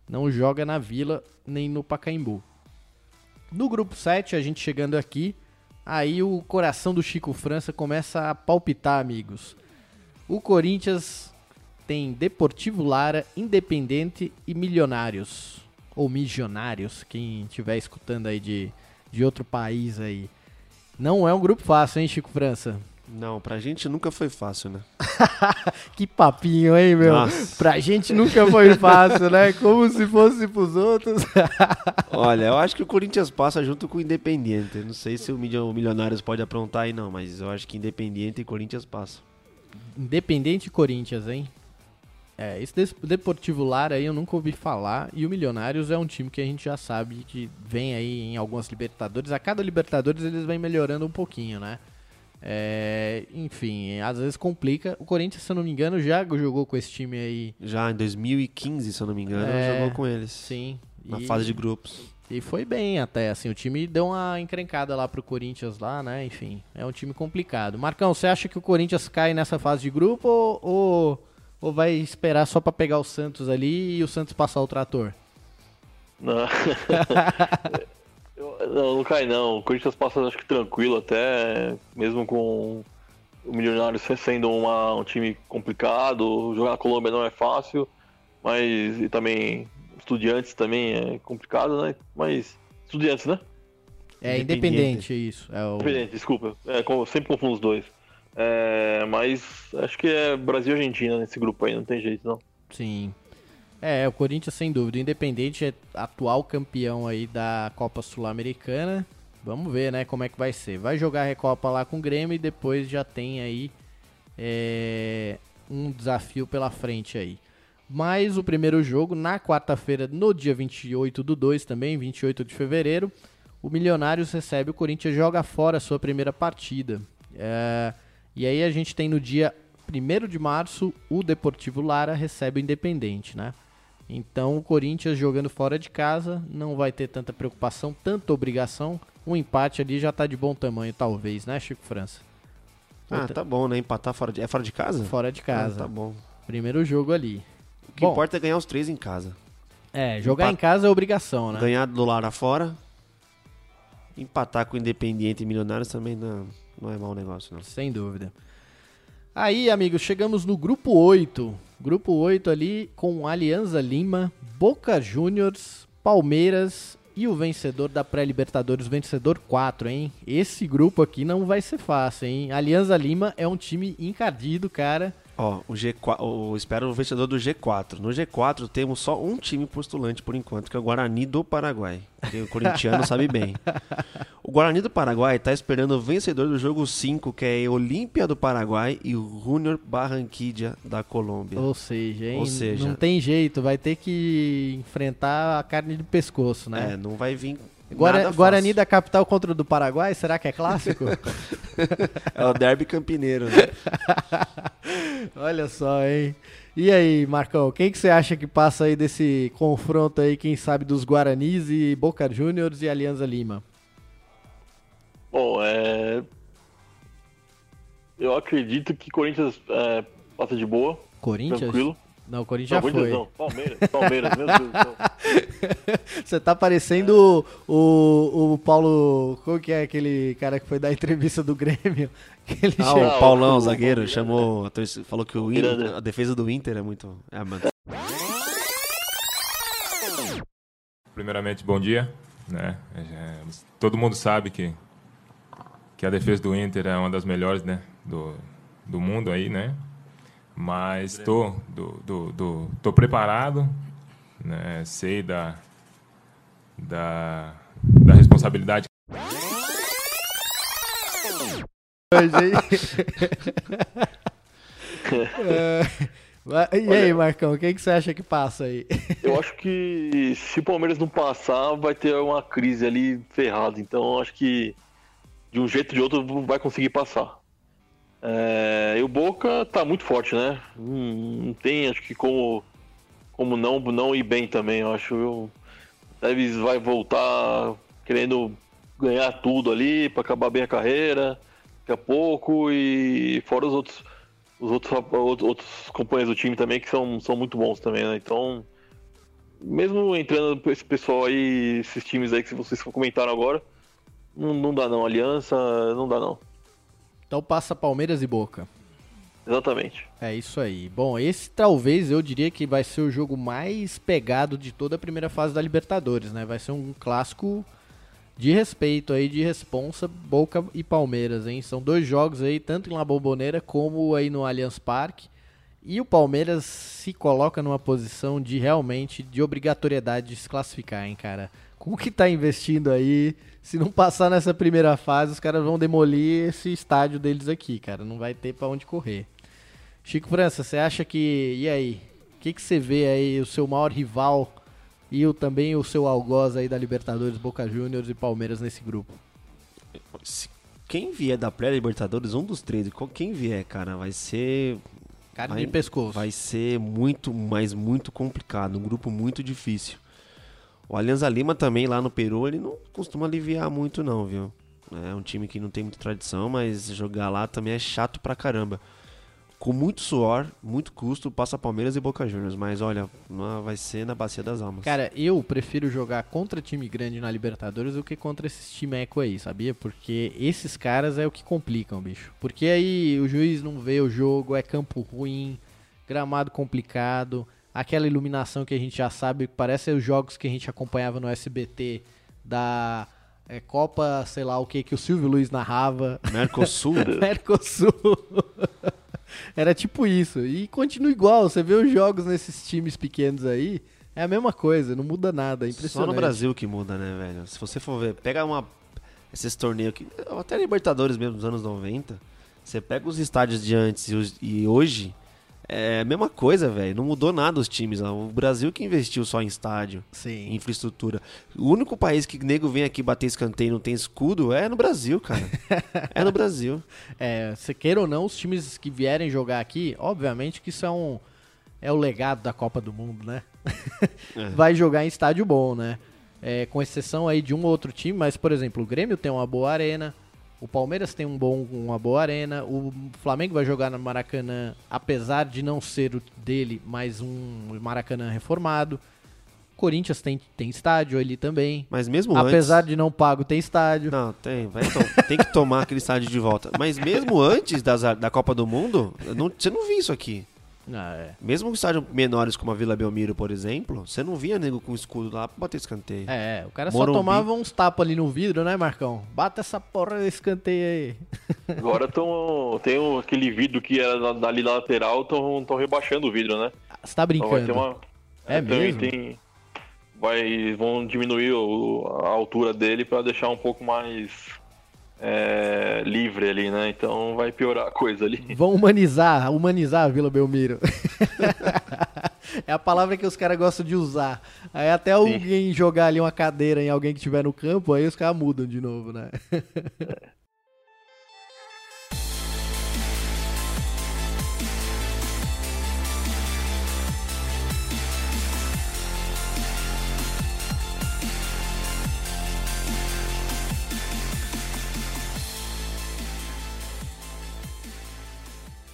não joga na Vila nem no Pacaembu. No grupo 7, a gente chegando aqui, aí o coração do Chico França começa a palpitar, amigos. O Corinthians tem Deportivo Lara, Independente e Milionários. Ou Missionários, quem estiver escutando aí de, de outro país aí. Não é um grupo fácil, hein, Chico França? Não, pra gente nunca foi fácil, né? Que papinho, hein, meu? Nossa. Pra gente nunca foi fácil, né? Como se fosse pros outros. Olha, eu acho que o Corinthians passa junto com o Independiente. Não sei se o Milio- o Milionários pode aprontar aí não, mas eu acho que Independiente e Corinthians passam. Independente e Corinthians, hein? É, esse Deportivo Lara aí eu nunca ouvi falar. E o Milionários é um time que a gente já sabe que vem aí em algumas Libertadores. A cada Libertadores eles vêm melhorando um pouquinho, né? É, enfim, às vezes complica. O Corinthians, se eu não me engano, já jogou com esse time aí. Já em 2015, se eu não me engano, É, jogou com eles. Sim. Na e, fase de grupos. E foi bem até, assim, o time deu uma encrencada lá pro Corinthians lá, né? Enfim, é um time complicado. Marcão, você acha que o Corinthians cai nessa fase de grupo ou, ou, vai esperar só pra pegar o Santos ali e o Santos passar o trator? Não. Não, não cai não. O Corinthians passa acho que tranquilo até, mesmo com o Milionários sendo uma- um time complicado. Jogar na Colômbia não é fácil, mas e também Estudiantes também é complicado, né? Mas Estudiantes, né? É Independente. independente isso. É o... Independente, desculpa. É, sempre confundo os dois. É, mas acho que é Brasil e Argentina nesse grupo aí, não tem jeito não. Sim. É, o Corinthians sem dúvida. Independente é atual campeão aí da Copa Sul-Americana. Vamos ver, né, como é que vai ser. Vai jogar a Recopa lá com o Grêmio e depois já tem aí é, um desafio pela frente aí. Mas o primeiro jogo, na quarta-feira, no dia 28 do 2 também, 28 de fevereiro, o Milionários recebe o Corinthians joga fora a sua primeira partida. É, e aí a gente tem no dia 1 de março, o Deportivo Lara recebe o Independente, né? Então o Corinthians jogando fora de casa não vai ter tanta preocupação, tanta obrigação. Um empate ali já tá de bom tamanho, talvez, né, Chico França? Ah, Outra- tá bom, né? Empatar fora de... É fora de casa? Fora de casa. Ah, tá bom. Primeiro jogo ali. O que Bom, importa é ganhar os três em casa. É, jogar Empa- em casa é obrigação, né? Ganhar do Lara fora. Empatar com o Independiente e Milionários também não, não é mau negócio, não. Sem dúvida. Aí, amigos, chegamos no grupo 8. Grupo 8 ali com Alianza Lima, Boca Juniors, Palmeiras e o vencedor da pré-Libertadores, vencedor 4, hein? Esse grupo aqui não vai ser fácil, hein? Alianza Lima é um time encardido, cara. Ó, o G4, o, espero o vencedor do G4. No G4 temos só um time postulante por enquanto, que é o Guarani do Paraguai. Que o corintiano sabe bem. O Guarani do Paraguai tá esperando o vencedor do jogo 5, que é Olímpia do Paraguai e o Junior Barranquilla da Colômbia. Ou seja, hein? Ou seja- não tem jeito, vai ter que enfrentar a carne de pescoço, né? É, não vai vir Guara- Guarani da capital contra o do Paraguai, será que é clássico? É o derby campineiro, né? Olha só, hein? E aí, Marcão, quem que você acha que passa aí desse confronto aí, quem sabe, dos Guaranis e Boca Juniors e Alianza Lima? Bom, é. Eu acredito que Corinthians é, passa de boa, Corinthians? tranquilo. Não, o Corinthians já Não, Corinthians foi. não, Palmeiras, Palmeiras, meu Deus do céu. Você tá parecendo o, o, o Paulo. Qual que é aquele cara que foi dar entrevista do Grêmio? Ele Ah, chega- o Paulão, o- o zagueiro, o- chamou, falou que o Inter, a defesa do Inter é muito... É, mano, Primeiramente, bom dia. Né? É, todo mundo sabe que, que a defesa do Inter é uma das melhores né? do, do mundo aí, né? Mas estou do, do, do, tô preparado, né? sei da, da, da responsabilidade? É, e aí, Marcão, quem que você acha que passa aí? Eu acho que se o Palmeiras não passar, vai ter uma crise ali ferrada. Então, eu acho que de um jeito ou de outro vai conseguir passar. É, e o Boca tá muito forte, né? Não, tem, acho que como, como não, não ir bem também. Eu acho eu, Tevez vai voltar querendo ganhar tudo ali para acabar bem a carreira daqui a pouco e fora os outros os outros, outros companheiros do time também que são, são muito bons também, né? Então, mesmo entrando esse pessoal aí, esses times aí que vocês comentaram agora, não, não dá não. Aliança, não dá não. Então passa Palmeiras e Boca. Exatamente. É isso aí. Bom, esse talvez eu diria que vai ser o jogo mais pegado de toda a primeira fase da Libertadores, né? Vai ser um clássico de respeito aí, de responsa, Boca e Palmeiras, hein? São dois jogos aí, tanto em La Bombonera como aí no Allianz Parque. E o Palmeiras se coloca numa posição de realmente de obrigatoriedade de se classificar, hein, cara? Com o que tá investindo aí, se não passar nessa primeira fase, os caras vão demolir esse estádio deles aqui, cara. Não vai ter pra onde correr. Chico França, você acha que. E aí? O que, que você vê aí, o seu maior rival e o, também o seu algoz aí da Libertadores, Boca Juniors e Palmeiras nesse grupo? quem vier da pré-Libertadores, um dos três, quem vier, cara, vai ser Carne Vai- de pescoço. vai ser muito, mas muito complicado, um grupo muito difícil. O Alianza Lima também lá no Peru, ele não costuma aliviar muito não, viu? É um time que não tem muita tradição, mas jogar lá também é chato pra caramba. Com muito suor, muito custo, passa Palmeiras e Boca Juniors, mas olha, vai ser na bacia das almas. Cara, eu prefiro jogar contra time grande na Libertadores do que contra esses timeco aí, sabia? Porque esses caras é o que complicam, bicho. Porque aí o juiz não vê o jogo, é campo ruim, gramado complicado, aquela iluminação que a gente já sabe, que parece os jogos que a gente acompanhava no SBT da é, Copa, sei lá o que, que o Silvio Luiz narrava. Mercosul, Mercosul. Era tipo isso. E continua igual. Você vê os jogos nesses times pequenos aí, é a mesma coisa, não muda nada. É impressionante. Só no Brasil que muda, né, velho? Se você for ver, pega uma esses torneios aqui, até Libertadores mesmo dos anos 90, você pega os estádios de antes e, os- e hoje, é a mesma coisa, velho. Não mudou nada os times. ó. O Brasil que investiu só em estádio, em Sim. infraestrutura. O único país que nego vem aqui bater escanteio e não tem escudo é no Brasil, cara. é no Brasil. É, se queira ou não, os times que vierem jogar aqui, obviamente que é um. É o legado da Copa do Mundo, né? É. Vai jogar em estádio bom, né? É, com exceção aí de um ou outro time, mas, por exemplo, o Grêmio tem uma boa arena, o Palmeiras tem um bom, uma boa arena, o Flamengo vai jogar no Maracanã, apesar de não ser o dele, mas um Maracanã reformado. Corinthians tem, tem estádio ali também. Mas mesmo Apesar antes... de não pago, tem estádio. Não, tem. Vai to- tem que tomar aquele estádio de volta. Mas mesmo antes das, da Copa do Mundo, não- você não viu isso aqui. Ah, é. Mesmo estádios menores como a Vila Belmiro, por exemplo, você não via nego com escudo lá pra bater escanteio. É, o cara Morumbi. só tomava uns tapas ali no vidro, né, Marcão? Bata essa porra desse escanteio aí. Agora tão, tem um- aquele vidro que era na- ali na lateral, estão rebaixando o vidro, né? Você tá Então vai brincando. ter uma. É também mesmo? Tem, vai, vão diminuir o- a altura dele para deixar um pouco mais é, livre ali, né? Então vai piorar a coisa ali. Vão humanizar, humanizar a Vila Belmiro. é a palavra que os caras gostam de usar. Aí até alguém jogar ali uma cadeira em alguém que estiver no campo, aí os caras mudam de novo, né?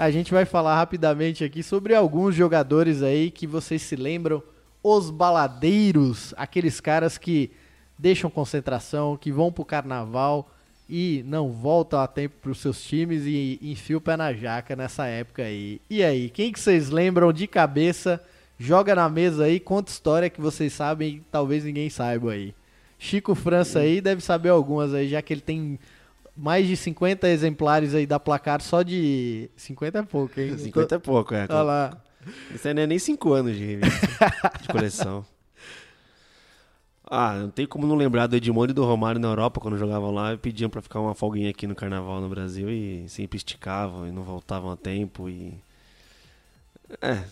A gente vai falar rapidamente aqui sobre alguns jogadores aí que vocês se lembram, os baladeiros, aqueles caras que deixam concentração, que vão pro carnaval e não voltam a tempo pros seus times e enfiam o pé na jaca nessa época aí. E aí, quem que vocês lembram de cabeça? Joga na mesa aí, conta história que vocês sabem e talvez ninguém saiba aí. Chico França aí deve saber algumas aí, já que ele tem mais de 50 exemplares aí da placar só de. 50 é pouco, hein? 50 é pouco, é. Olha lá. Isso aí não é nem 5 anos de revista, de coleção. Ah, não tem como não lembrar do Edmundo e do Romário na Europa quando jogavam lá e pediam pra ficar uma folguinha aqui no carnaval no Brasil e sempre esticavam e não voltavam a tempo e. É,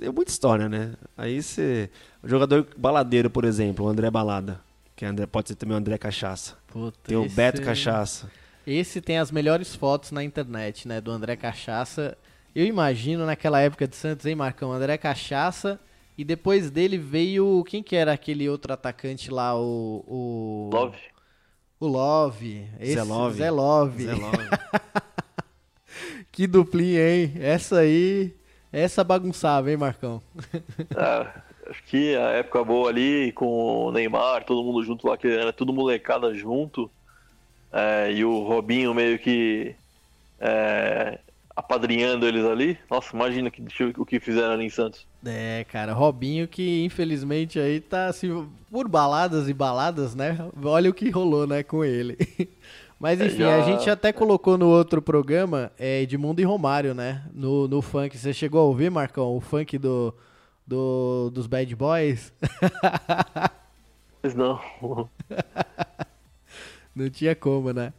é muita história, né? Aí você. O jogador baladeiro, por exemplo, o André Balada, que é André, pode ser também o André Cachaça. Puta, Tem o Beto Cachaça. Esse tem as melhores fotos na internet, né? Do André Cachaça. Eu imagino naquela época de Santos, hein, Marcão? André Cachaça. E depois dele veio. Quem que era aquele outro atacante lá? O. O Love. O Love. Esse- Zé Love. Zé Love. Zé Love. Que duplinha, hein? Essa aí. Essa bagunçava, hein, Marcão? Ah, acho que a época boa ali com o Neymar, todo mundo junto lá, que era tudo molecada junto. É, e o Robinho meio que é, apadrinhando eles ali. Nossa, imagina que, o que fizeram ali em Santos. É, cara, Robinho que infelizmente aí tá assim, por baladas e baladas, né? Olha o que rolou, né, com ele. Mas É, enfim, já- a gente até colocou no outro programa é, Edmundo e Romário, né? No, no funk. Você chegou a ouvir, Marcão, o funk do, do, dos Bad Boys? Mas não. Não tinha como, né?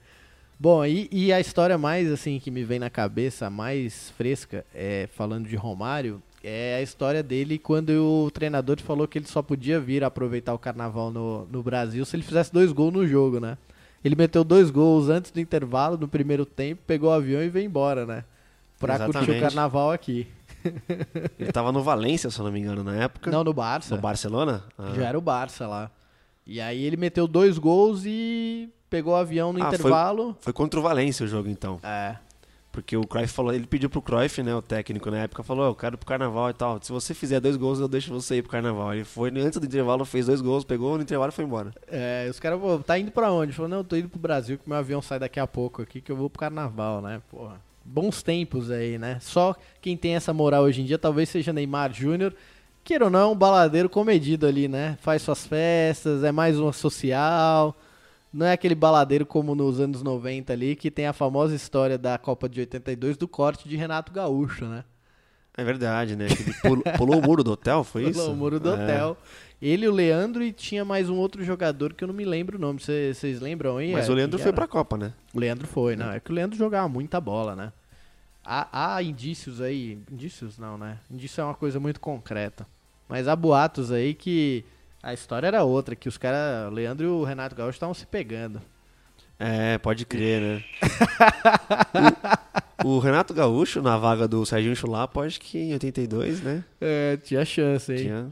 Bom, e, e a história mais assim que me vem na cabeça, mais fresca, é, falando de Romário, é a história dele quando o treinador falou que ele só podia vir aproveitar o carnaval no, no Brasil se ele fizesse dois gols no jogo, né? Ele meteu dois gols antes do intervalo, no primeiro tempo, pegou o avião e veio embora, né? Pra curtir o Exatamente. carnaval aqui. Ele tava no Valência, se eu não me engano, na época. Não, no Barça. No Barcelona? Ah. Já era o Barça lá. E aí ele meteu dois gols e pegou o avião no Ah, foi- intervalo. Foi contra o Valência o jogo, então. É. Porque o Cruyff falou, ele pediu pro Cruyff, né, o técnico na época, falou, eu quero pro carnaval e tal. Se você fizer dois gols, eu deixo você ir pro carnaval. Ele foi, antes do intervalo, fez dois gols, pegou no intervalo e foi embora. É, os caras, pô, tá indo pra onde? Falou, não, eu tô indo pro Brasil, que meu avião sai daqui a pouco aqui, que eu vou pro carnaval, né? Porra. Bons tempos aí, né? Só quem tem essa moral hoje em dia talvez seja Neymar Júnior. Queira ou não, é um baladeiro comedido ali, né? Faz suas festas, é mais uma social. Não é aquele baladeiro como nos anos 90 ali, que tem a famosa história da Copa de 82 do corte de Renato Gaúcho, né? É verdade, né? que Ele pulou, pulou o muro do hotel, foi isso? Pulou o muro do É. hotel. Ele, o Leandro e tinha mais um outro jogador que eu não me lembro o nome. Vocês lembram aí? Mas É, o Leandro foi pra Copa, né? O Leandro foi, não. É que o Leandro jogava muita bola, né? Há, há indícios aí. Indícios não, né? Indício é uma coisa muito concreta. Mas há boatos aí que a história era outra, que os caras, o Leandro e o Renato Gaúcho estavam se pegando. É, pode crer, né? o, o Renato Gaúcho, na vaga do Serginho Chulapa, acho que em 82, né? É, tinha chance, hein? Tinha...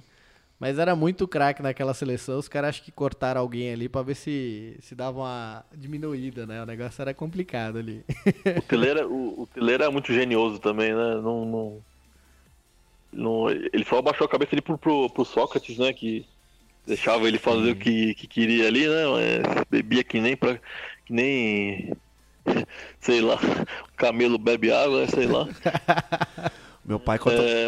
Mas era muito craque naquela seleção. Os caras acho que cortaram alguém ali pra ver se, se dava uma diminuída, né? O negócio era complicado ali. O Tele era, o, o era muito genioso também, né? Não, não, não- ele só abaixou a cabeça ali pro, pro, pro Sócrates, né? Que deixava ele fazer o que, que queria ali, né? Mas bebia que nem pra. que nem. sei lá, camelo bebe água, né? sei lá. Meu pai conta... É,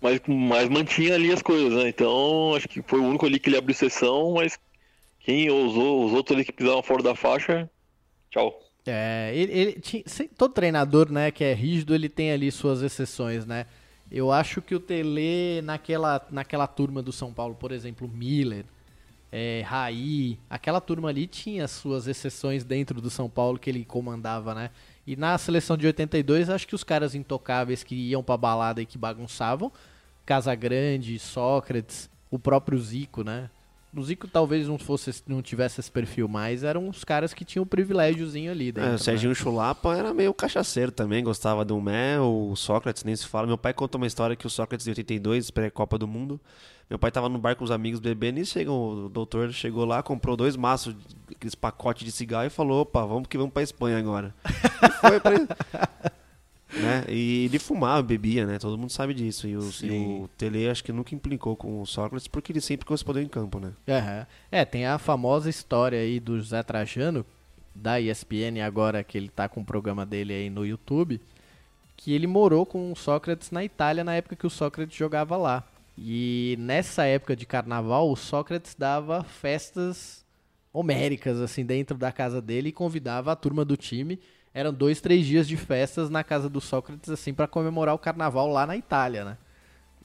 mas, mas, mantinha ali as coisas, né? Então acho que foi o único ali que ele abriu exceção, mas quem ousou, os outros ali que pisavam fora da faixa, tchau. É, ele, ele todo treinador, né, que é rígido, ele tem ali suas exceções, né? Eu acho que o Tele naquela naquela turma do São Paulo, por exemplo, Miller, é, Raí, aquela turma ali tinha suas exceções dentro do São Paulo que ele comandava, né? E na seleção de 82, acho que os caras intocáveis que iam pra balada e que bagunçavam, Casagrande, Sócrates, o próprio Zico, né? O Zico talvez não fosse não tivesse esse perfil mais, eram os caras que tinham o privilégiozinho ali dentro. É, o né? Serginho Chulapa era meio cachaceiro também, gostava do Mel, o Sócrates nem se fala. Meu pai conta uma história que o Sócrates em 82, pré-Copa do Mundo, meu pai tava no bar com os amigos bebendo e chegou, o doutor chegou lá, comprou dois maços, aqueles pacotes de cigarro e falou, opa, vamos que vamos pra Espanha agora. e foi pra... né? E ele fumava, bebia, né? Todo mundo sabe disso. E o, e o Tele acho que nunca implicou com o Sócrates porque ele sempre correspondeu em campo, né? Aham. É, tem a famosa história aí do José Trajano, da ESPN agora, que ele tá com o programa dele aí no YouTube, que ele morou com o Sócrates na Itália na época que o Sócrates jogava lá. E nessa época de carnaval, o Sócrates dava festas homéricas, assim, dentro da casa dele e convidava a turma do time. Eram dois, três dias de festas na casa do Sócrates, assim, pra comemorar o carnaval lá na Itália, né?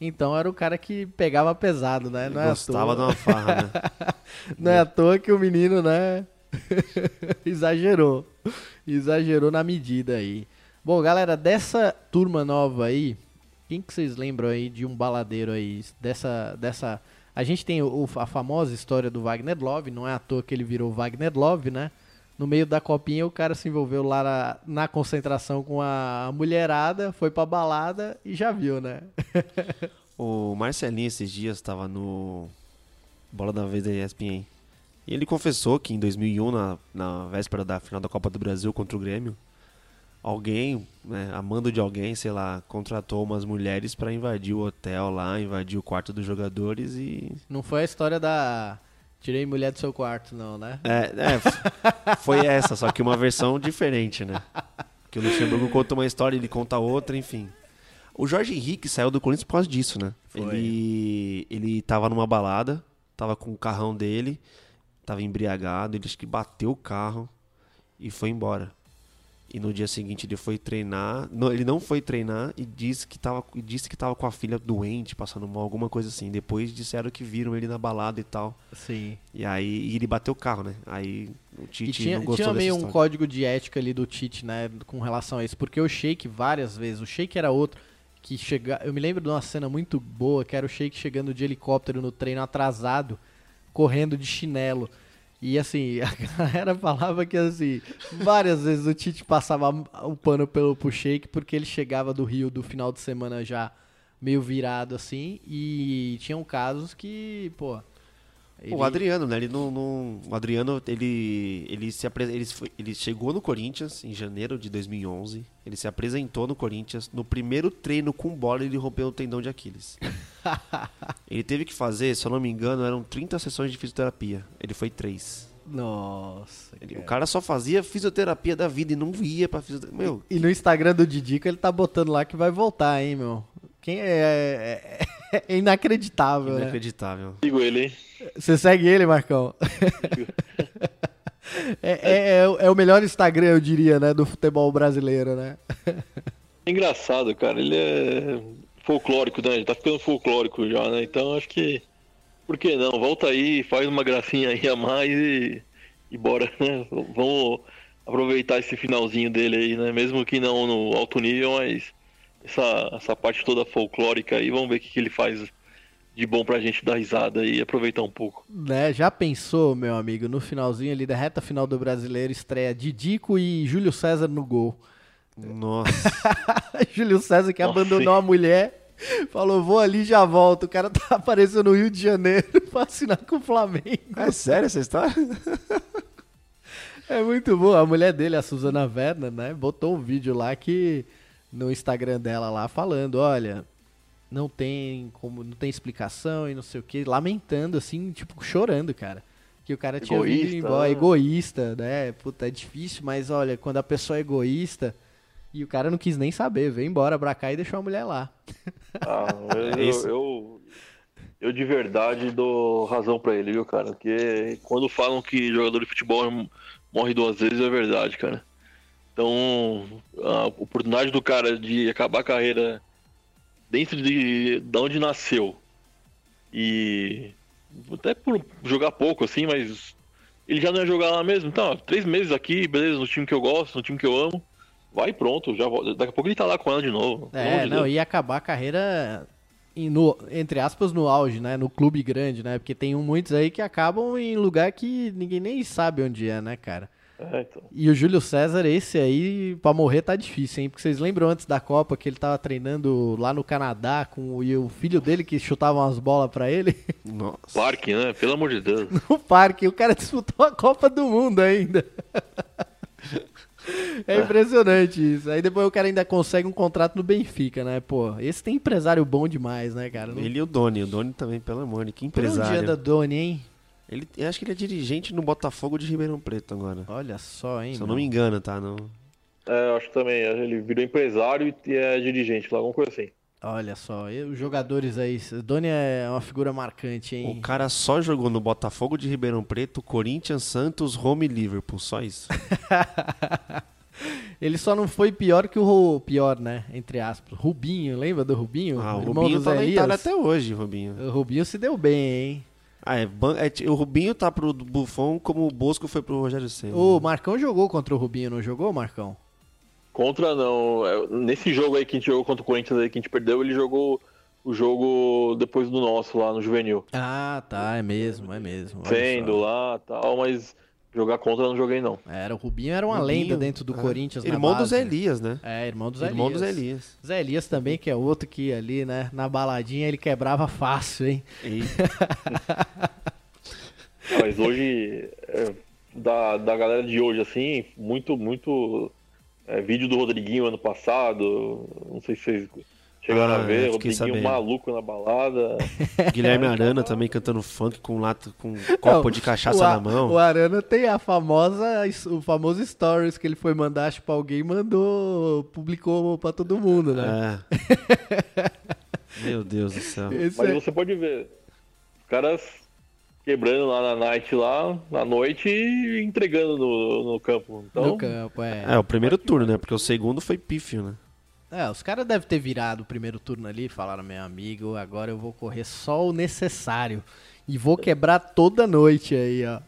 Então era o cara que pegava pesado, né? Não é à Gostava toa. de uma farra, né? Não é à toa que o menino, né? Exagerou. Exagerou na medida aí. Bom, galera, dessa turma nova aí, quem que vocês lembram aí de um baladeiro aí? Dessa. dessa... A gente tem o- a famosa história do Wagner Love, não é à toa que ele virou Wagner Love, né? No meio da copinha, o cara se envolveu lá na, na concentração com a mulherada, foi pra balada e já viu, né? O Marcelinho esses dias estava no Bola da Vez da ESPN. E ele confessou que em 2001, na, na véspera da final da Copa do Brasil contra o Grêmio, alguém, né, a mando de alguém, sei lá, contratou umas mulheres para invadir o hotel lá, invadir o quarto dos jogadores e... Não foi a história da. Tirei mulher do seu quarto, não, né? É, é, foi essa, só que uma versão diferente, né? Que o Luxemburgo conta uma história, ele conta outra, enfim. O Jorge Henrique saiu do Corinthians por causa disso, né? Foi. Ele, ele tava numa balada, tava com o carrão dele, tava embriagado, ele acho que bateu o carro e foi embora. E no dia seguinte ele foi treinar, não, ele não foi treinar e disse que tava, e disse que tava com a filha doente, passando mal, alguma coisa assim. Depois disseram que viram ele na balada e tal. Sim. E aí e ele bateu o carro, né? Aí o E Tite tinha, não gostou tinha meio um código de ética ali do Tite, né, com relação a isso, porque o Sheik várias vezes, o Sheik era outro que chega, eu me lembro de uma cena muito boa, que era o Sheik chegando de helicóptero no treino atrasado, correndo de chinelo. E assim, a galera falava que assim, várias vezes o Tite passava o pano pelo pro porque ele chegava do Rio do final de semana já meio virado assim e tinham casos que, pô, ele- O Adriano, né? Ele não, não- o Adriano, ele, ele se apre- ele, foi- ele chegou no Corinthians em janeiro de 2011. Ele se apresentou no Corinthians. No primeiro treino com bola, ele rompeu o tendão de Aquiles. ele teve que fazer, se eu não me engano, eram 30 sessões de fisioterapia. Ele foi três. Nossa. Ele- cara. o cara só fazia fisioterapia da vida e não ia pra fisioterapia. Meu, E no Instagram do Didico ele tá botando lá que vai voltar, hein, meu. Quem é, é, é inacreditável, né? inacreditável. Sigo ele, hein? Você segue ele, Marcão? é, é, é o- é o melhor Instagram, eu diria, né, do futebol brasileiro, né? É engraçado, cara. Ele é folclórico, né? Ele tá ficando folclórico já, né? Então acho que. Por que não? Volta aí, faz uma gracinha aí a mais e. E bora, né? Vamos aproveitar esse finalzinho dele aí, né? Mesmo que não no alto nível, mas essa, essa parte toda folclórica aí, vamos ver o que, que ele faz de bom pra gente dar risada e aproveitar um pouco. né? Já pensou, meu amigo, no finalzinho ali da reta final do brasileiro, estreia Didico e Júlio César no gol. Nossa. Júlio César que Nossa, abandonou a mulher, falou, vou ali e já volto. O cara tá aparecendo no Rio de Janeiro pra assinar com o Flamengo. é sério essa história? É muito bom. A mulher dele, a Suzana Werner, né? Botou um vídeo lá que no Instagram dela lá falando, olha, não tem como, não tem explicação e não sei o que, lamentando assim, tipo chorando, cara. Que o cara tinha vindo Egoísta, embora, né? egoísta, né? Puta, é difícil, mas olha, quando a pessoa é egoísta e o cara não quis nem saber, veio embora pra cá e deixou a mulher lá. Ah, eu, É eu, eu de verdade dou razão pra ele, viu, cara? Porque quando falam que jogador de futebol morre duas vezes, é verdade, cara. Então, a oportunidade do cara de acabar a carreira dentro de, de onde nasceu e até por jogar pouco, assim, mas ele já não ia jogar lá mesmo. Então, ó, três meses aqui, beleza, no time que eu gosto, no time que eu amo. Vai pronto, já volta. daqui a pouco ele tá lá com ela de novo. É, de não, Deus. ia acabar a carreira no, entre aspas no auge, né? No clube grande, né? Porque tem muitos aí que acabam em lugar que ninguém nem sabe onde é, né, cara? É, então. E o Júlio César, esse aí, pra morrer tá difícil, hein? Porque vocês lembram antes da Copa que ele tava treinando lá no Canadá com o, e o filho dele que chutava umas bolas pra ele Nossa. Parque, né? Pelo amor de Deus. no parque. O cara disputou a Copa do Mundo ainda. É impressionante isso. Aí depois o cara ainda consegue um contrato no Benfica, né? Pô, esse tem empresário bom demais, né, cara? Não... Ele e o Doni. O Doni também, pelo amor de que Por um dia empresário. da Doni, hein? Ele, eu acho que ele é dirigente no Botafogo de Ribeirão Preto agora. Olha só, hein? Se eu não me engano, tá? Não... É, eu acho que também. Ele virou empresário e é dirigente lá, alguma coisa assim. Olha só, e os jogadores aí. Doni é uma figura marcante, hein? O cara só jogou no Botafogo de Ribeirão Preto, Corinthians, Santos, Roma e Liverpool. Só isso. Ele só não foi pior que o pior, né? Entre aspas. Rubinho, lembra do Rubinho? Ah, o Rubinho tá na Elias? Itália até hoje, Rubinho. O Rubinho se deu bem, hein? Ah, é, é o Rubinho tá pro Buffon como o Bosco foi pro Rogério Senna. O Marcão jogou contra o Rubinho, não jogou, Marcão? Contra não. é, Nesse jogo aí que a gente jogou contra o Corinthians aí que a gente perdeu, ele jogou o jogo depois do nosso lá no Juvenil. Ah, tá, é mesmo, é mesmo. Sendo lá tal, mas jogar contra eu não joguei não. Era, o Rubinho era uma Rubinho, lenda dentro do é. Corinthians na Irmão do base. Zé Elias, né? É, irmão do Zé Irmão do Elias. Zé Elias. Zé Elias também, que é outro que ali, né, na baladinha ele quebrava fácil, hein? E- Mas hoje, é, da, da galera de hoje, assim, muito, muito é, vídeo do Rodriguinho ano passado. Não sei se vocês chegaram Ah, a ver. fiquei Rodriguinho sabendo. maluco na balada. Guilherme Arana também cantando funk com lata, com copo Não, de cachaça A- na mão. O Arana tem a famosa, o famoso stories que ele foi mandar, acho, pra alguém, mandou, publicou pra todo mundo, né? É. Meu Deus do céu. Esse Mas é- você pode ver, os caras quebrando lá na night lá, na noite e entregando no, no campo. Então, no campo, é. É, o primeiro turno, né? Porque o segundo foi pífio, né? É, os caras devem ter virado o primeiro turno ali e falaram, meu amigo, agora eu vou correr só o necessário. E vou quebrar toda noite aí, ó.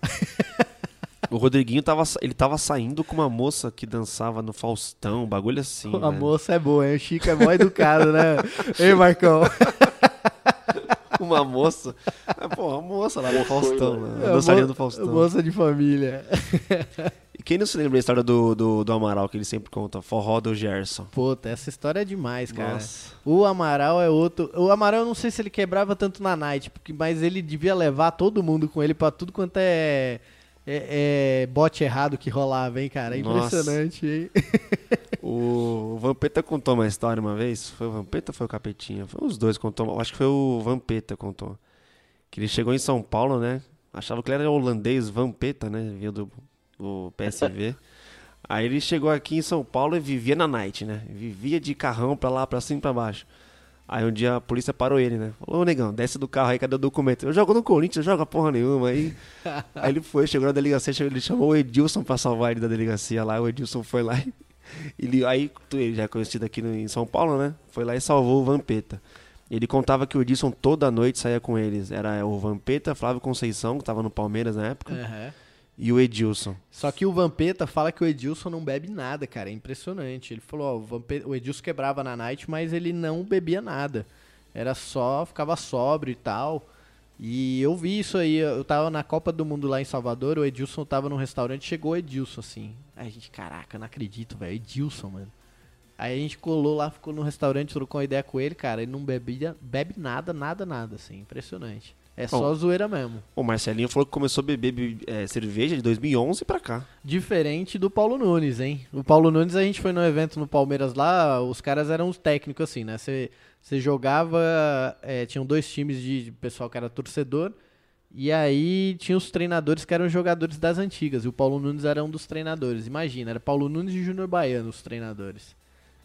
O Rodriguinho tava, ele tava saindo com uma moça que dançava no Faustão, um bagulho assim. A né? moça é boa, hein? O Chico é mó educado, né? Ei, Marcão. Uma moça. Ah, pô, uma moça lá do Faustão, né? É, A dançarina mo- do Faustão. Moça de família. E quem não se lembra da história do, do, do Amaral, que ele sempre conta? Forró do Gerson. Puta, essa história é demais, cara. Nossa. O Amaral é outro. O Amaral eu não sei se ele quebrava tanto na night, porque, mas ele devia levar todo mundo com ele pra tudo quanto é, é, é bote errado que rolava, hein, cara? É. Impressionante, hein? O Vampeta contou uma história uma vez. Foi o Vampeta ou foi o Capetinha? Foi os dois contou. Acho que foi o Vampeta contou. Que ele chegou em São Paulo, né? Achava que ele era holandês, Vampeta, né? Vinha do, do PSV. Aí ele chegou aqui em São Paulo e vivia na night, né? Vivia de carrão pra lá, pra cima e pra baixo. Aí um dia a polícia parou ele, né? Falou, ô negão, desce do carro aí, cadê o documento? Eu jogo no Corinthians, joga porra nenhuma. Aí, aí ele foi, chegou na delegacia, chegou- ele chamou o Edilson pra salvar ele da delegacia lá. O Edilson foi lá e ele, aí, tu- ele já é conhecido aqui no- em São Paulo, né? Foi lá e salvou o Vampeta. Ele contava que o Edilson toda noite saía com eles. Era o Vampeta, Flávio Conceição, que tava no Palmeiras na época, Aham. E o Edilson. Só que o Vampeta fala que o Edilson não bebe nada, cara. É impressionante. Ele falou, ó, o, Vampeta, o Edilson quebrava na night, mas ele não bebia nada. Era só, ficava sóbrio e tal. E eu vi isso aí, eu tava na Copa do Mundo lá em Salvador, o Edilson tava num restaurante, chegou o Edilson, assim. Aí a gente, caraca, não acredito, velho, Edilson, mano. Aí a gente colou lá, ficou no restaurante, trocou uma ideia com ele, cara, ele não bebia, bebe nada, nada, nada, assim, impressionante. É só Bom. zoeira mesmo. O Marcelinho falou que começou a beber be- é, cerveja de 2011 pra cá. Diferente do Paulo Nunes, hein? O Paulo Nunes, a gente foi no evento no Palmeiras lá, os caras eram os técnicos, assim, né? Você você jogava, é, tinham dois times de de pessoal que era torcedor, e aí tinha os treinadores que eram jogadores das antigas, e o Paulo Nunes era um dos treinadores. Imagina, era Paulo Nunes e Júnior Baiano, os treinadores.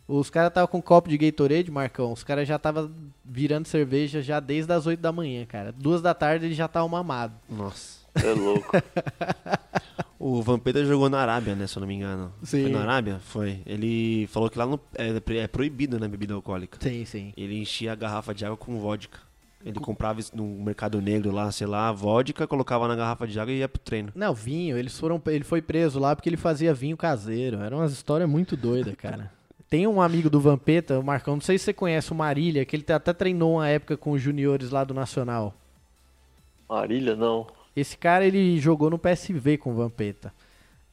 Os caras estavam com um copo de Gatorade, Marcão, os caras já estavam virando cerveja já desde as 8 da manhã, cara. Duas da tarde eles já estavam mamados. Nossa. É louco. O Vampeta jogou na Arábia, né? Se eu não me engano. Sim. Foi na Arábia? Foi. Ele falou que lá no, é, é proibido, né? Bebida alcoólica. Sim, sim. Ele enchia a garrafa de água com vodka. Ele comprava isso no mercado negro lá, sei lá, vodka, colocava na garrafa de água e ia pro treino. Não, vinho, eles foram, ele foi preso lá porque ele fazia vinho caseiro. Era umas histórias muito doidas, cara. Tem um amigo do Vampeta, o Marcão, não sei se você conhece o Marília, que ele até treinou uma época com os juniores lá do Nacional. Marília, não. Esse cara, ele jogou no PSV com o Vampeta.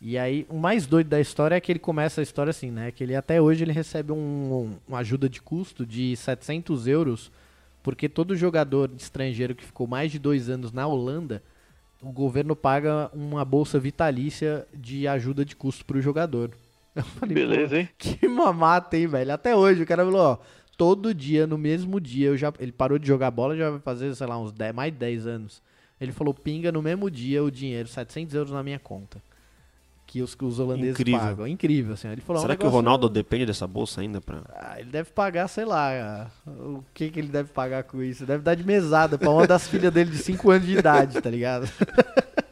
E aí, o mais doido da história é que ele começa a história assim, né? Que ele até hoje ele recebe um, um- uma ajuda de custo de 700 euros, porque todo jogador estrangeiro que ficou mais de dois anos na Holanda, o governo paga uma bolsa vitalícia de ajuda de custo pro jogador. Eu falei, Beleza, hein? Que mamata, hein, velho? Até hoje o cara falou, ó, todo dia, no mesmo dia, eu já, ele parou de jogar bola já vai fazer, sei lá, uns 10, mais de 10 anos. Ele falou, pinga no mesmo dia o dinheiro, 700 euros na minha conta. Que os, que os holandeses Incrível. pagam. Incrível, assim. Ele falou, é um Será que o Ronaldo depende dessa bolsa ainda pra. Ah, ele deve pagar, sei lá, o que que ele deve pagar com isso. Deve dar de mesada pra uma das filhas dele de 5 anos de idade, tá ligado?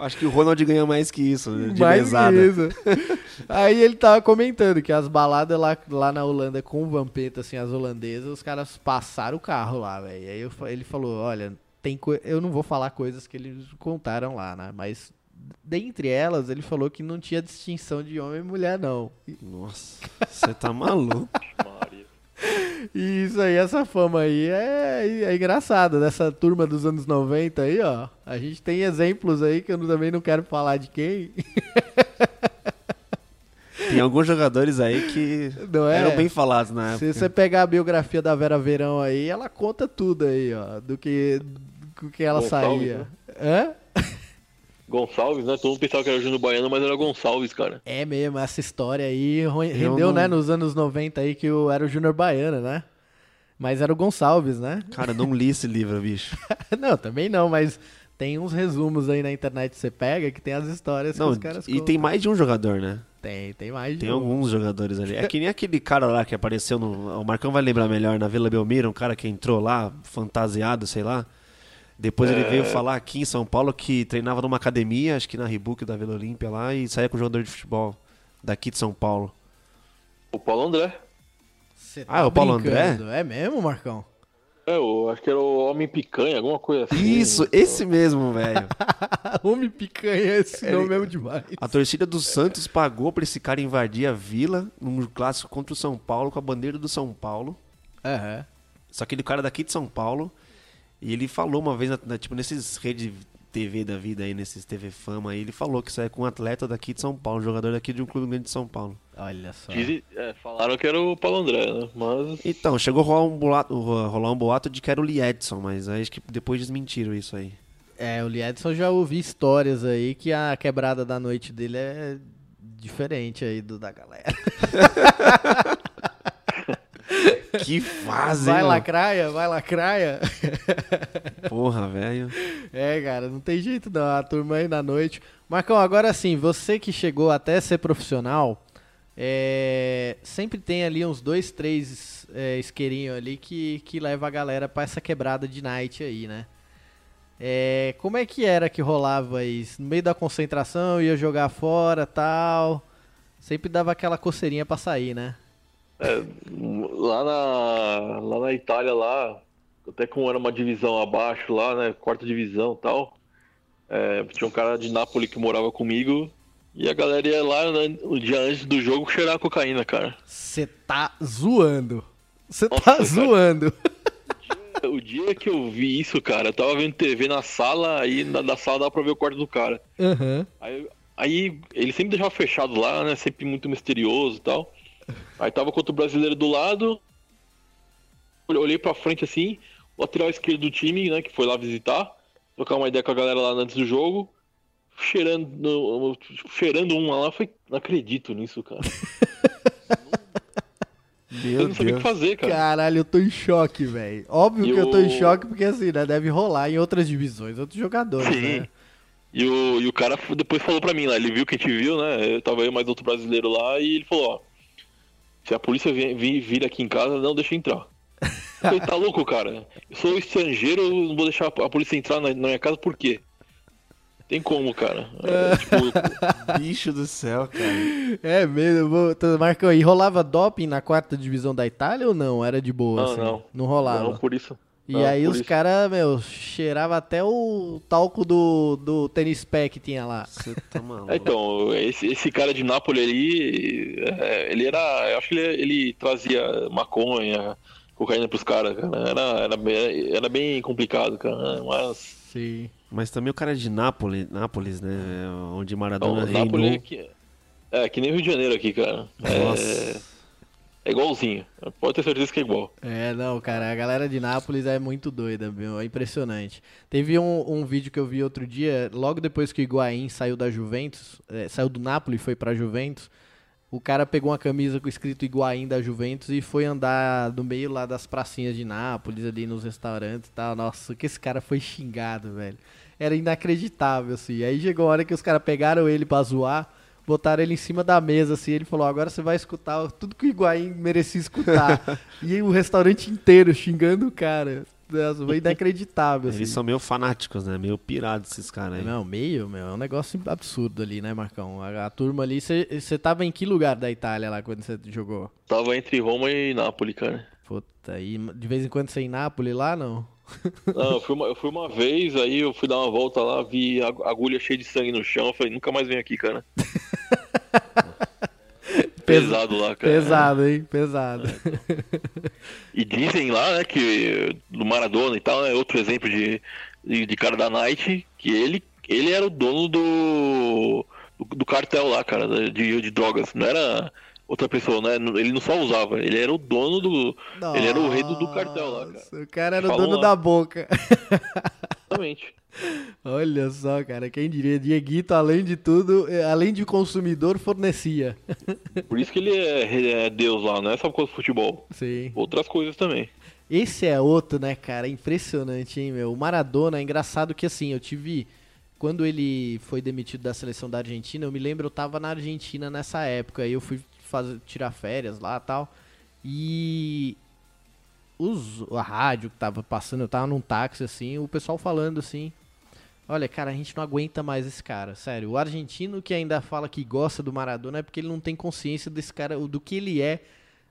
Acho que o Ronald ganha mais que isso, né, de Mais mesada. que isso. Aí ele tava comentando que as baladas lá, lá na Holanda com o Vampeta, assim, as holandesas, os caras passaram o carro lá, velho. Aí eu ele falou, olha, tem eu não vou falar coisas que eles contaram lá, né? Mas dentre elas, ele falou que não tinha distinção de homem e mulher, não. Nossa, você tá maluco. E isso aí, essa fama aí é, é engraçada. Dessa turma dos anos 90 aí, ó. A gente tem exemplos aí que eu também não quero falar de quem. Tem alguns jogadores aí que Não é? eram bem falados na Se época. você pegar a biografia da Vera Verão aí, ela conta tudo aí, ó. Do que, do que ela saía. né? Hã? Goncalves, né? Todo mundo pensava que era Júnior Baiano, mas era Gonçalves, cara. É mesmo, essa história aí rendeu, não- né, nos anos 90 aí, que o, era o Júnior Baiano, né? Mas era o Gonçalves, né? Cara, não li esse livro, bicho. não, também não, mas tem uns resumos aí na internet que você pega que tem as histórias Não, que os caras e contam. tem mais de um jogador, né? Tem, tem mais de Tem um. alguns jogadores ali. É que nem aquele cara lá que apareceu no. O Marcão vai lembrar melhor, na Vila Belmiro, um cara que entrou lá, fantasiado, sei lá. Depois ele É. veio falar aqui em São Paulo que treinava numa academia, acho que na Reebok da Vila Olímpia lá, e saía com jogador de futebol daqui de São Paulo. O Paulo André. Cê Ah, é o Paulo brincando. É mesmo, Marcão? É, eu acho que era o Homem Picanha, alguma coisa assim. Isso, esse mesmo, velho. Homem picanha, esse nome é mesmo demais. A torcida do Santos pagou pra esse cara invadir a vila num clássico contra o São Paulo com a bandeira do São Paulo. Aham. Só que ele cara daqui de São Paulo. E ele falou uma vez, na- na- tipo, nesses rede TV da vida aí, nesses TV Fama aí, ele falou que isso é com um atleta daqui de São Paulo, jogador daqui de um clube grande de São Paulo. Olha só. Dizem- é, falaram que era o Paulo André, né? Mas Então, chegou a rolar um boato, rolar um boato de que era o Liedson, mas aí acho que depois desmentiram isso aí. É, o Liedson já ouvi histórias aí que a quebrada da noite dele é diferente aí do da galera. Que fase, vai lacraia, vai lacraia. Porra, velho. É, cara, não tem jeito não. A turma aí na noite. Marcão, agora sim, você que chegou até ser profissional, é, sempre tem ali uns dois, três é, isqueirinhos ali que, que leva a galera pra essa quebrada de night aí, né? É, como é que era que rolava isso? No meio da concentração, ia jogar fora tal. Sempre dava aquela coceirinha pra sair, né? É, lá, na, lá na Itália, lá, até como era uma divisão abaixo lá, né? Quarta divisão e tal. é, tinha um cara de Nápoles que morava comigo. E a galera ia lá né, o dia antes do jogo cheirar cocaína, cara. Você tá zoando. Você tá cara. zoando. O dia que eu vi isso, cara, eu tava vendo TV na sala, aí na, da sala dava pra ver o quarto do cara. Aham. Aí, aí ele sempre deixava fechado lá, né? Sempre muito misterioso e tal. Aí tava contra o brasileiro do lado. Olhei- pra frente assim, o lateral esquerdo do time, né? Que foi lá visitar, trocar uma ideia com a galera lá antes do jogo. Cheirando, cheirando uma lá, eu falei, não acredito nisso, cara. eu Meu não sabia o que fazer, cara. Caralho, eu tô em choque, velho. Óbvio E que eu tô em o- choque porque assim, né? Deve rolar em outras divisões, outros jogadores, Sim. né? E o, e o cara depois falou pra mim lá, ele viu que a gente viu, né? Eu tava eu mais outro brasileiro lá e ele falou, ó. Se a polícia vir, vir, aqui em casa, não deixa entrar. Eu falei, tá louco, cara? Eu sou estrangeiro, eu não vou deixar a polícia entrar na, na minha casa por quê? Tem como, cara. É, tipo, Bicho do céu, cara. É mesmo, Marcão, e rolava doping na quarta divisão da Itália ou não? Era de boa, Não, assim? não. Não rolava. não, por isso. E não, aí os caras, meu, cheirava até o talco do, do tênis pé que tinha lá. Tá. É, Então, esse, esse cara de Nápoles ali, é, ele era. Eu acho que ele, ele trazia maconha, cocaína pros caras, cara. Era, era, bem, era bem complicado, cara. Mas. Sim. Mas também o cara de Nápoles, Nápoles né? Onde Maradona Não, Nápoles é reinou. que, é que nem Rio de Janeiro aqui, cara. É, Nossa. é igualzinho. Pode ter certeza que é igual. É, não, cara, a galera de Nápoles é muito doida, meu, é impressionante. Teve um, um vídeo que eu vi outro dia, logo depois que o Higuaín saiu da Juventus, é, saiu do Napoli e foi pra Juventus, o cara pegou uma camisa com escrito Higuaín da Juventus e foi andar no meio lá das pracinhas de Nápoles, ali nos restaurantes e tal. Nossa, que esse cara foi xingado, velho. Era inacreditável, assim. Aí chegou a hora que os caras pegaram ele pra zoar, botaram ele em cima da mesa, assim. Ele falou: agora você vai escutar tudo que o Higuaín merecia escutar. e o restaurante inteiro xingando o cara. Nossa, foi inacreditável, assim. Eles são meio fanáticos, né? Meio pirados esses caras aí. Não, meio, meu, é um negócio absurdo ali, né, Marcão? A, a turma ali, você tava em que lugar da Itália lá quando você jogou? Tava entre Roma e Nápoles, cara. Puta, e de vez em quando você em Nápoles lá, não? Não, eu fui, uma, eu fui uma vez, aí eu fui dar uma volta lá, vi a agulha cheia de sangue no chão, eu falei, nunca mais venho aqui, cara. Pesado lá, cara. Pesado, hein? Pesado. E dizem lá, né, que do Maradona e tal, é outro exemplo de, de, de cara da Night, que ele, ele era o dono do, do, cartel lá, cara, de, de drogas. Não era outra pessoa, né? Ele não só usava, ele era o dono do. Ele era o rei do, do cartel lá, cara. Nossa, O cara era o dono lá. da boca. Exatamente. Olha só, cara, quem diria? Dieguito, além de tudo, eh, além de consumidor, fornecia. Por isso que ele é, é Deus lá, não é só por causa do futebol. Sim. Outras coisas também. Esse é outro, né, cara? Impressionante, hein, meu? O Maradona, é engraçado que assim, eu tive. Quando ele foi demitido da seleção da Argentina, eu me lembro, eu tava na Argentina nessa época, aí eu fui fazer, tirar férias lá e tal. E. Os, a rádio que tava passando, eu tava num táxi assim, o pessoal falando assim. Olha, cara, a gente não aguenta mais esse cara, sério. O argentino que ainda fala que gosta do Maradona é porque ele não tem consciência desse cara, do que ele é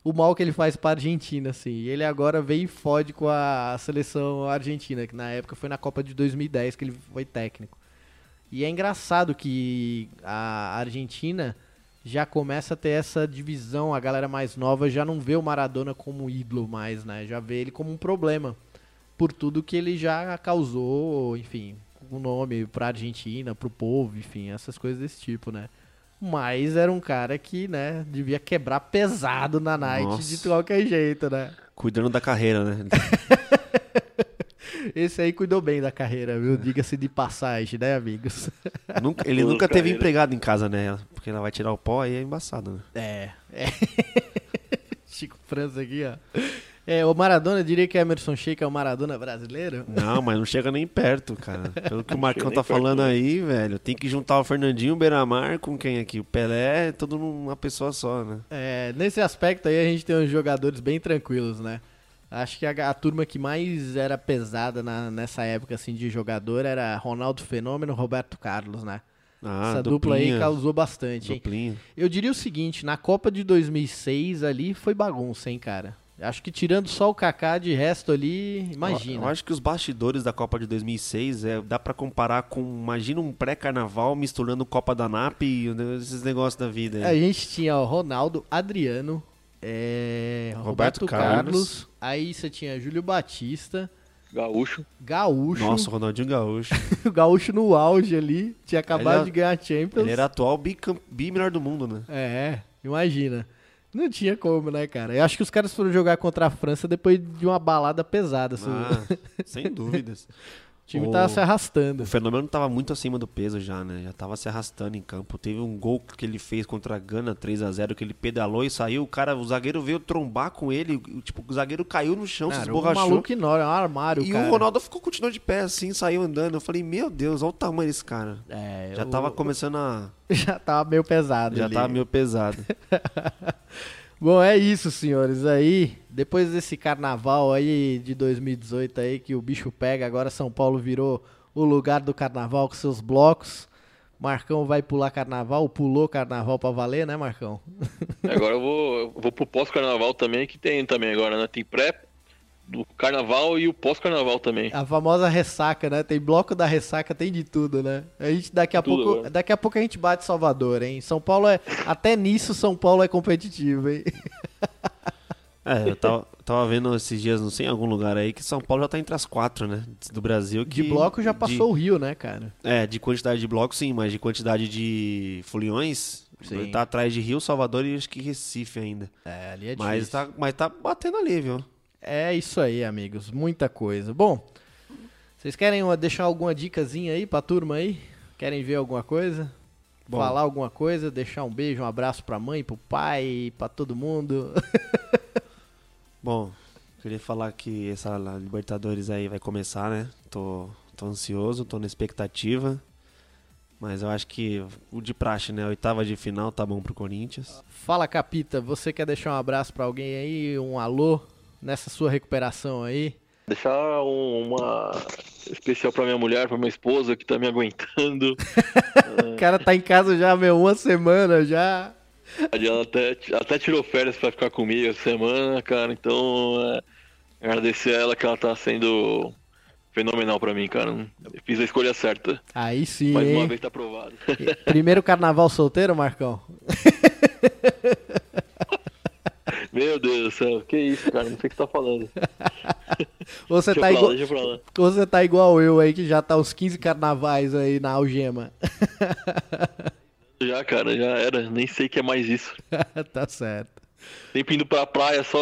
o mal que ele faz pra Argentina, assim. E ele agora vem e fode com a seleção argentina, que na época foi na Copa de 2010 que ele foi técnico. E é engraçado que a Argentina já começa a ter essa divisão, a galera mais nova já não vê o Maradona como um ídolo mais, né? Já vê ele como um problema. por tudo que ele já causou, enfim, o nome pra Argentina, pro povo, enfim, essas coisas desse tipo, né? Mas era um cara que, né, devia quebrar pesado na night Nossa. de qualquer jeito, né? Cuidando da carreira, né? Esse aí cuidou bem da carreira, viu? Diga-se de passagem, né, amigos? Nunca- ele nunca teve carreira. empregado em casa, né? Porque ela vai tirar o pó aí é embaçado, né? É, é. Chico França aqui, ó. É, o Maradona, diria que Emerson Sheik é o Maradona brasileiro. Não, mas não chega nem perto, cara. Pelo que o Marcão tá perto, falando né? aí, velho, tem que juntar o Fernandinho, o Beiramar com quem aqui? O Pelé, tudo numa pessoa só, né? É, nesse aspecto aí a gente tem uns jogadores bem tranquilos, né? Acho que a, a turma que mais era pesada na- nessa época assim de jogador era Ronaldo Fenômeno, Roberto Carlos, né? Ah, Essa dupla aí causou bastante, hein? duplinha. Eu diria o seguinte, na Copa de 2006 ali foi bagunça, hein, cara? Acho que tirando só o Kaká, de resto ali, Eu, imagina. eu acho que os bastidores da Copa de 2006 é, dá pra comparar com, imagina um pré-carnaval misturando Copa da NAP e né, esses negócios da vida. A gente tinha o Ronaldo, Adriano, é, Roberto, Roberto Carlos. Carlos. aí você tinha Júlio Batista, Gaúcho. Gaúcho, Nossa, Ronaldinho Gaúcho. o Gaúcho no auge ali, tinha acabado Ele de ganhar a Champions. Ele era atual bicam- bi-melhor do mundo, né? É, imagina. Não tinha como, né, cara? Eu acho que os caras foram jogar contra a França depois de uma balada pesada. assim. Ah, sem dúvidas. O time o- tava se arrastando. O fenômeno tava muito acima do peso já, né? Já tava se arrastando em campo. Teve um gol que ele fez contra a Gana 3 a 0 que ele pedalou e saiu. O cara, o zagueiro veio trombar com ele. Tipo, o zagueiro caiu no chão, se Cara, um esborrachou. maluco enorme, é um armário, E cara. o Ronaldo ficou continuou de pé assim, saiu andando. Eu falei, meu Deus, olha o tamanho desse cara. É, Já o- tava começando a. Já tava meio pesado Já ali. tava meio pesado. Bom, é isso, senhores. Aí, depois desse carnaval aí de 2018 aí que o bicho pega, agora São Paulo virou o lugar do carnaval com seus blocos. Marcão vai pular carnaval, pulou carnaval pra valer, né, Marcão? Agora eu vou, eu vou pro pós-carnaval também, que tem também agora, né? Tem pré do carnaval e o pós-carnaval também. A famosa ressaca, né? Tem bloco da ressaca, tem de tudo, né? A gente daqui a Tudo pouco, daqui a pouco a gente bate Salvador, hein? São Paulo é até nisso São Paulo é competitivo, hein? É, eu tava, tava vendo esses dias, não sei, em algum lugar aí, que São Paulo já tá entre as quatro, né? Do Brasil. De que- bloco já de- passou o Rio, né, cara? É, de quantidade de blocos sim, mas de quantidade de foliões, Sim. tá atrás de Rio, Salvador e acho que Recife ainda. É, ali é mas, difícil. tá, mas tá batendo ali, viu? É isso aí, amigos. Muita coisa. Bom, vocês querem deixar alguma dicasinha aí pra turma aí? Querem ver alguma coisa? Bom. Falar alguma coisa? Deixar um beijo, um abraço pra mãe, pro pai, pra todo mundo? Bom, queria falar que essa Libertadores aí vai começar, né? Tô, tô ansioso, tô na expectativa. Mas eu acho que o de praxe, né? Oitava de final tá bom pro Corinthians. Fala, Capita, você quer deixar um abraço pra alguém aí? Um alô nessa sua recuperação aí? Deixar um- uma especial pra minha mulher, pra minha esposa que tá me aguentando. O cara tá em casa já, meu, uma semana já. Ela até, até tirou férias pra ficar comigo essa semana, cara. Então, é, agradecer a ela que ela tá sendo fenomenal pra mim, cara. Eu fiz a escolha certa. Aí sim, Mais uma hein? vez tá aprovado. Primeiro carnaval solteiro, Marcão? Meu Deus do céu, que isso, cara? Não sei o que você tá falando. Você tá igual. lá. Você tá igual eu aí, que já tá uns 15 carnavais aí na algema. Já, cara, já era. Nem sei que é mais isso. tá certo. Sempre indo pra praia, só,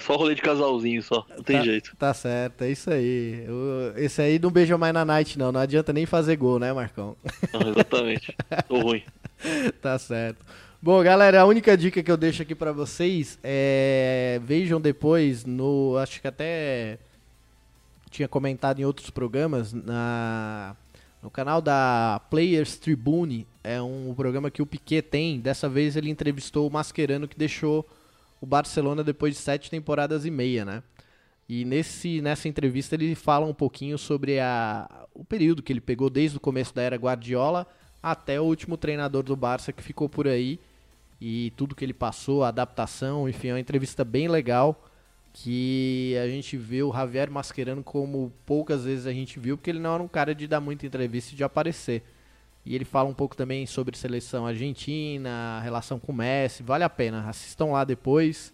só rolê de casalzinho só. Não tem tá, jeito. Tá certo, é isso aí. O- esse aí não beija mais na night, não. Não adianta nem fazer gol, né, Marcão? Não, exatamente. Tô ruim. tá certo. Bom, galera, a única dica que eu deixo aqui pra vocês é vejam depois no, acho que até tinha comentado em outros programas na no canal da Players Tribune, é um programa que o Piquet tem. Dessa vez ele entrevistou o Mascherano que deixou o Barcelona depois de sete temporadas e meia, né? E nesse, nessa entrevista ele fala um pouquinho sobre a, o período que ele pegou desde o começo da era Guardiola até o último treinador do Barça que ficou por aí e tudo que ele passou, a adaptação, enfim, é uma entrevista bem legal que a gente vê o Javier Mascherano como poucas vezes a gente viu, porque ele não era um cara de dar muita entrevista e de aparecer. E ele fala um pouco também sobre seleção argentina, relação com o Messi, vale a pena, assistam lá depois.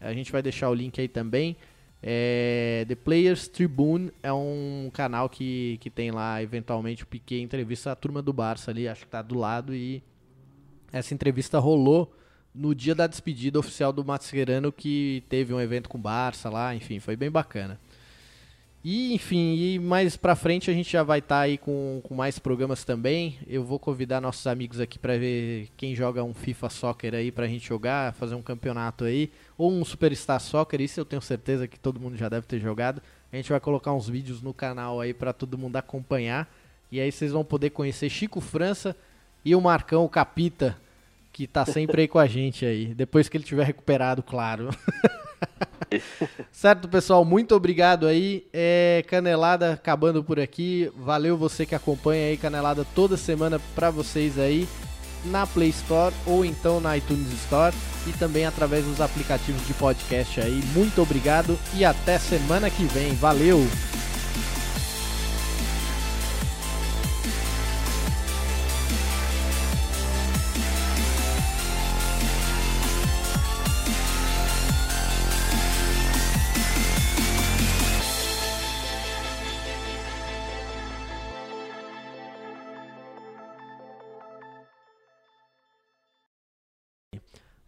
A gente vai deixar o link aí também. É, The Players Tribune é um canal que, que tem lá, eventualmente, o Piquet entrevista a turma do Barça ali, acho que tá do lado, e essa entrevista rolou no dia da despedida oficial do Mascherano, que teve um evento com o Barça lá, enfim, foi bem bacana. E, enfim, e mais pra frente a gente já vai estar aí com, com mais programas também. Eu vou convidar nossos amigos aqui pra ver quem joga um FIFA Soccer aí pra gente jogar, fazer um campeonato aí. Ou um Superstar Soccer, isso eu tenho certeza que todo mundo já deve ter jogado. A gente vai colocar uns vídeos no canal aí pra todo mundo acompanhar. E aí vocês vão poder conhecer Chico França e o Marcão, o Capita, que tá sempre aí com a gente aí. Depois que ele tiver recuperado, claro. certo, pessoal? Muito obrigado aí. É, Canelada acabando por aqui. Valeu você que acompanha aí Canelada toda semana pra vocês aí na Play Store ou então na iTunes Store e também através dos aplicativos de podcast aí. Muito obrigado e até semana que vem. Valeu!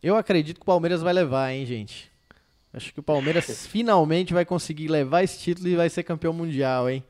Eu acredito que o Palmeiras vai levar, hein, gente? Acho que o Palmeiras finalmente vai conseguir levar esse título e vai ser campeão mundial, hein?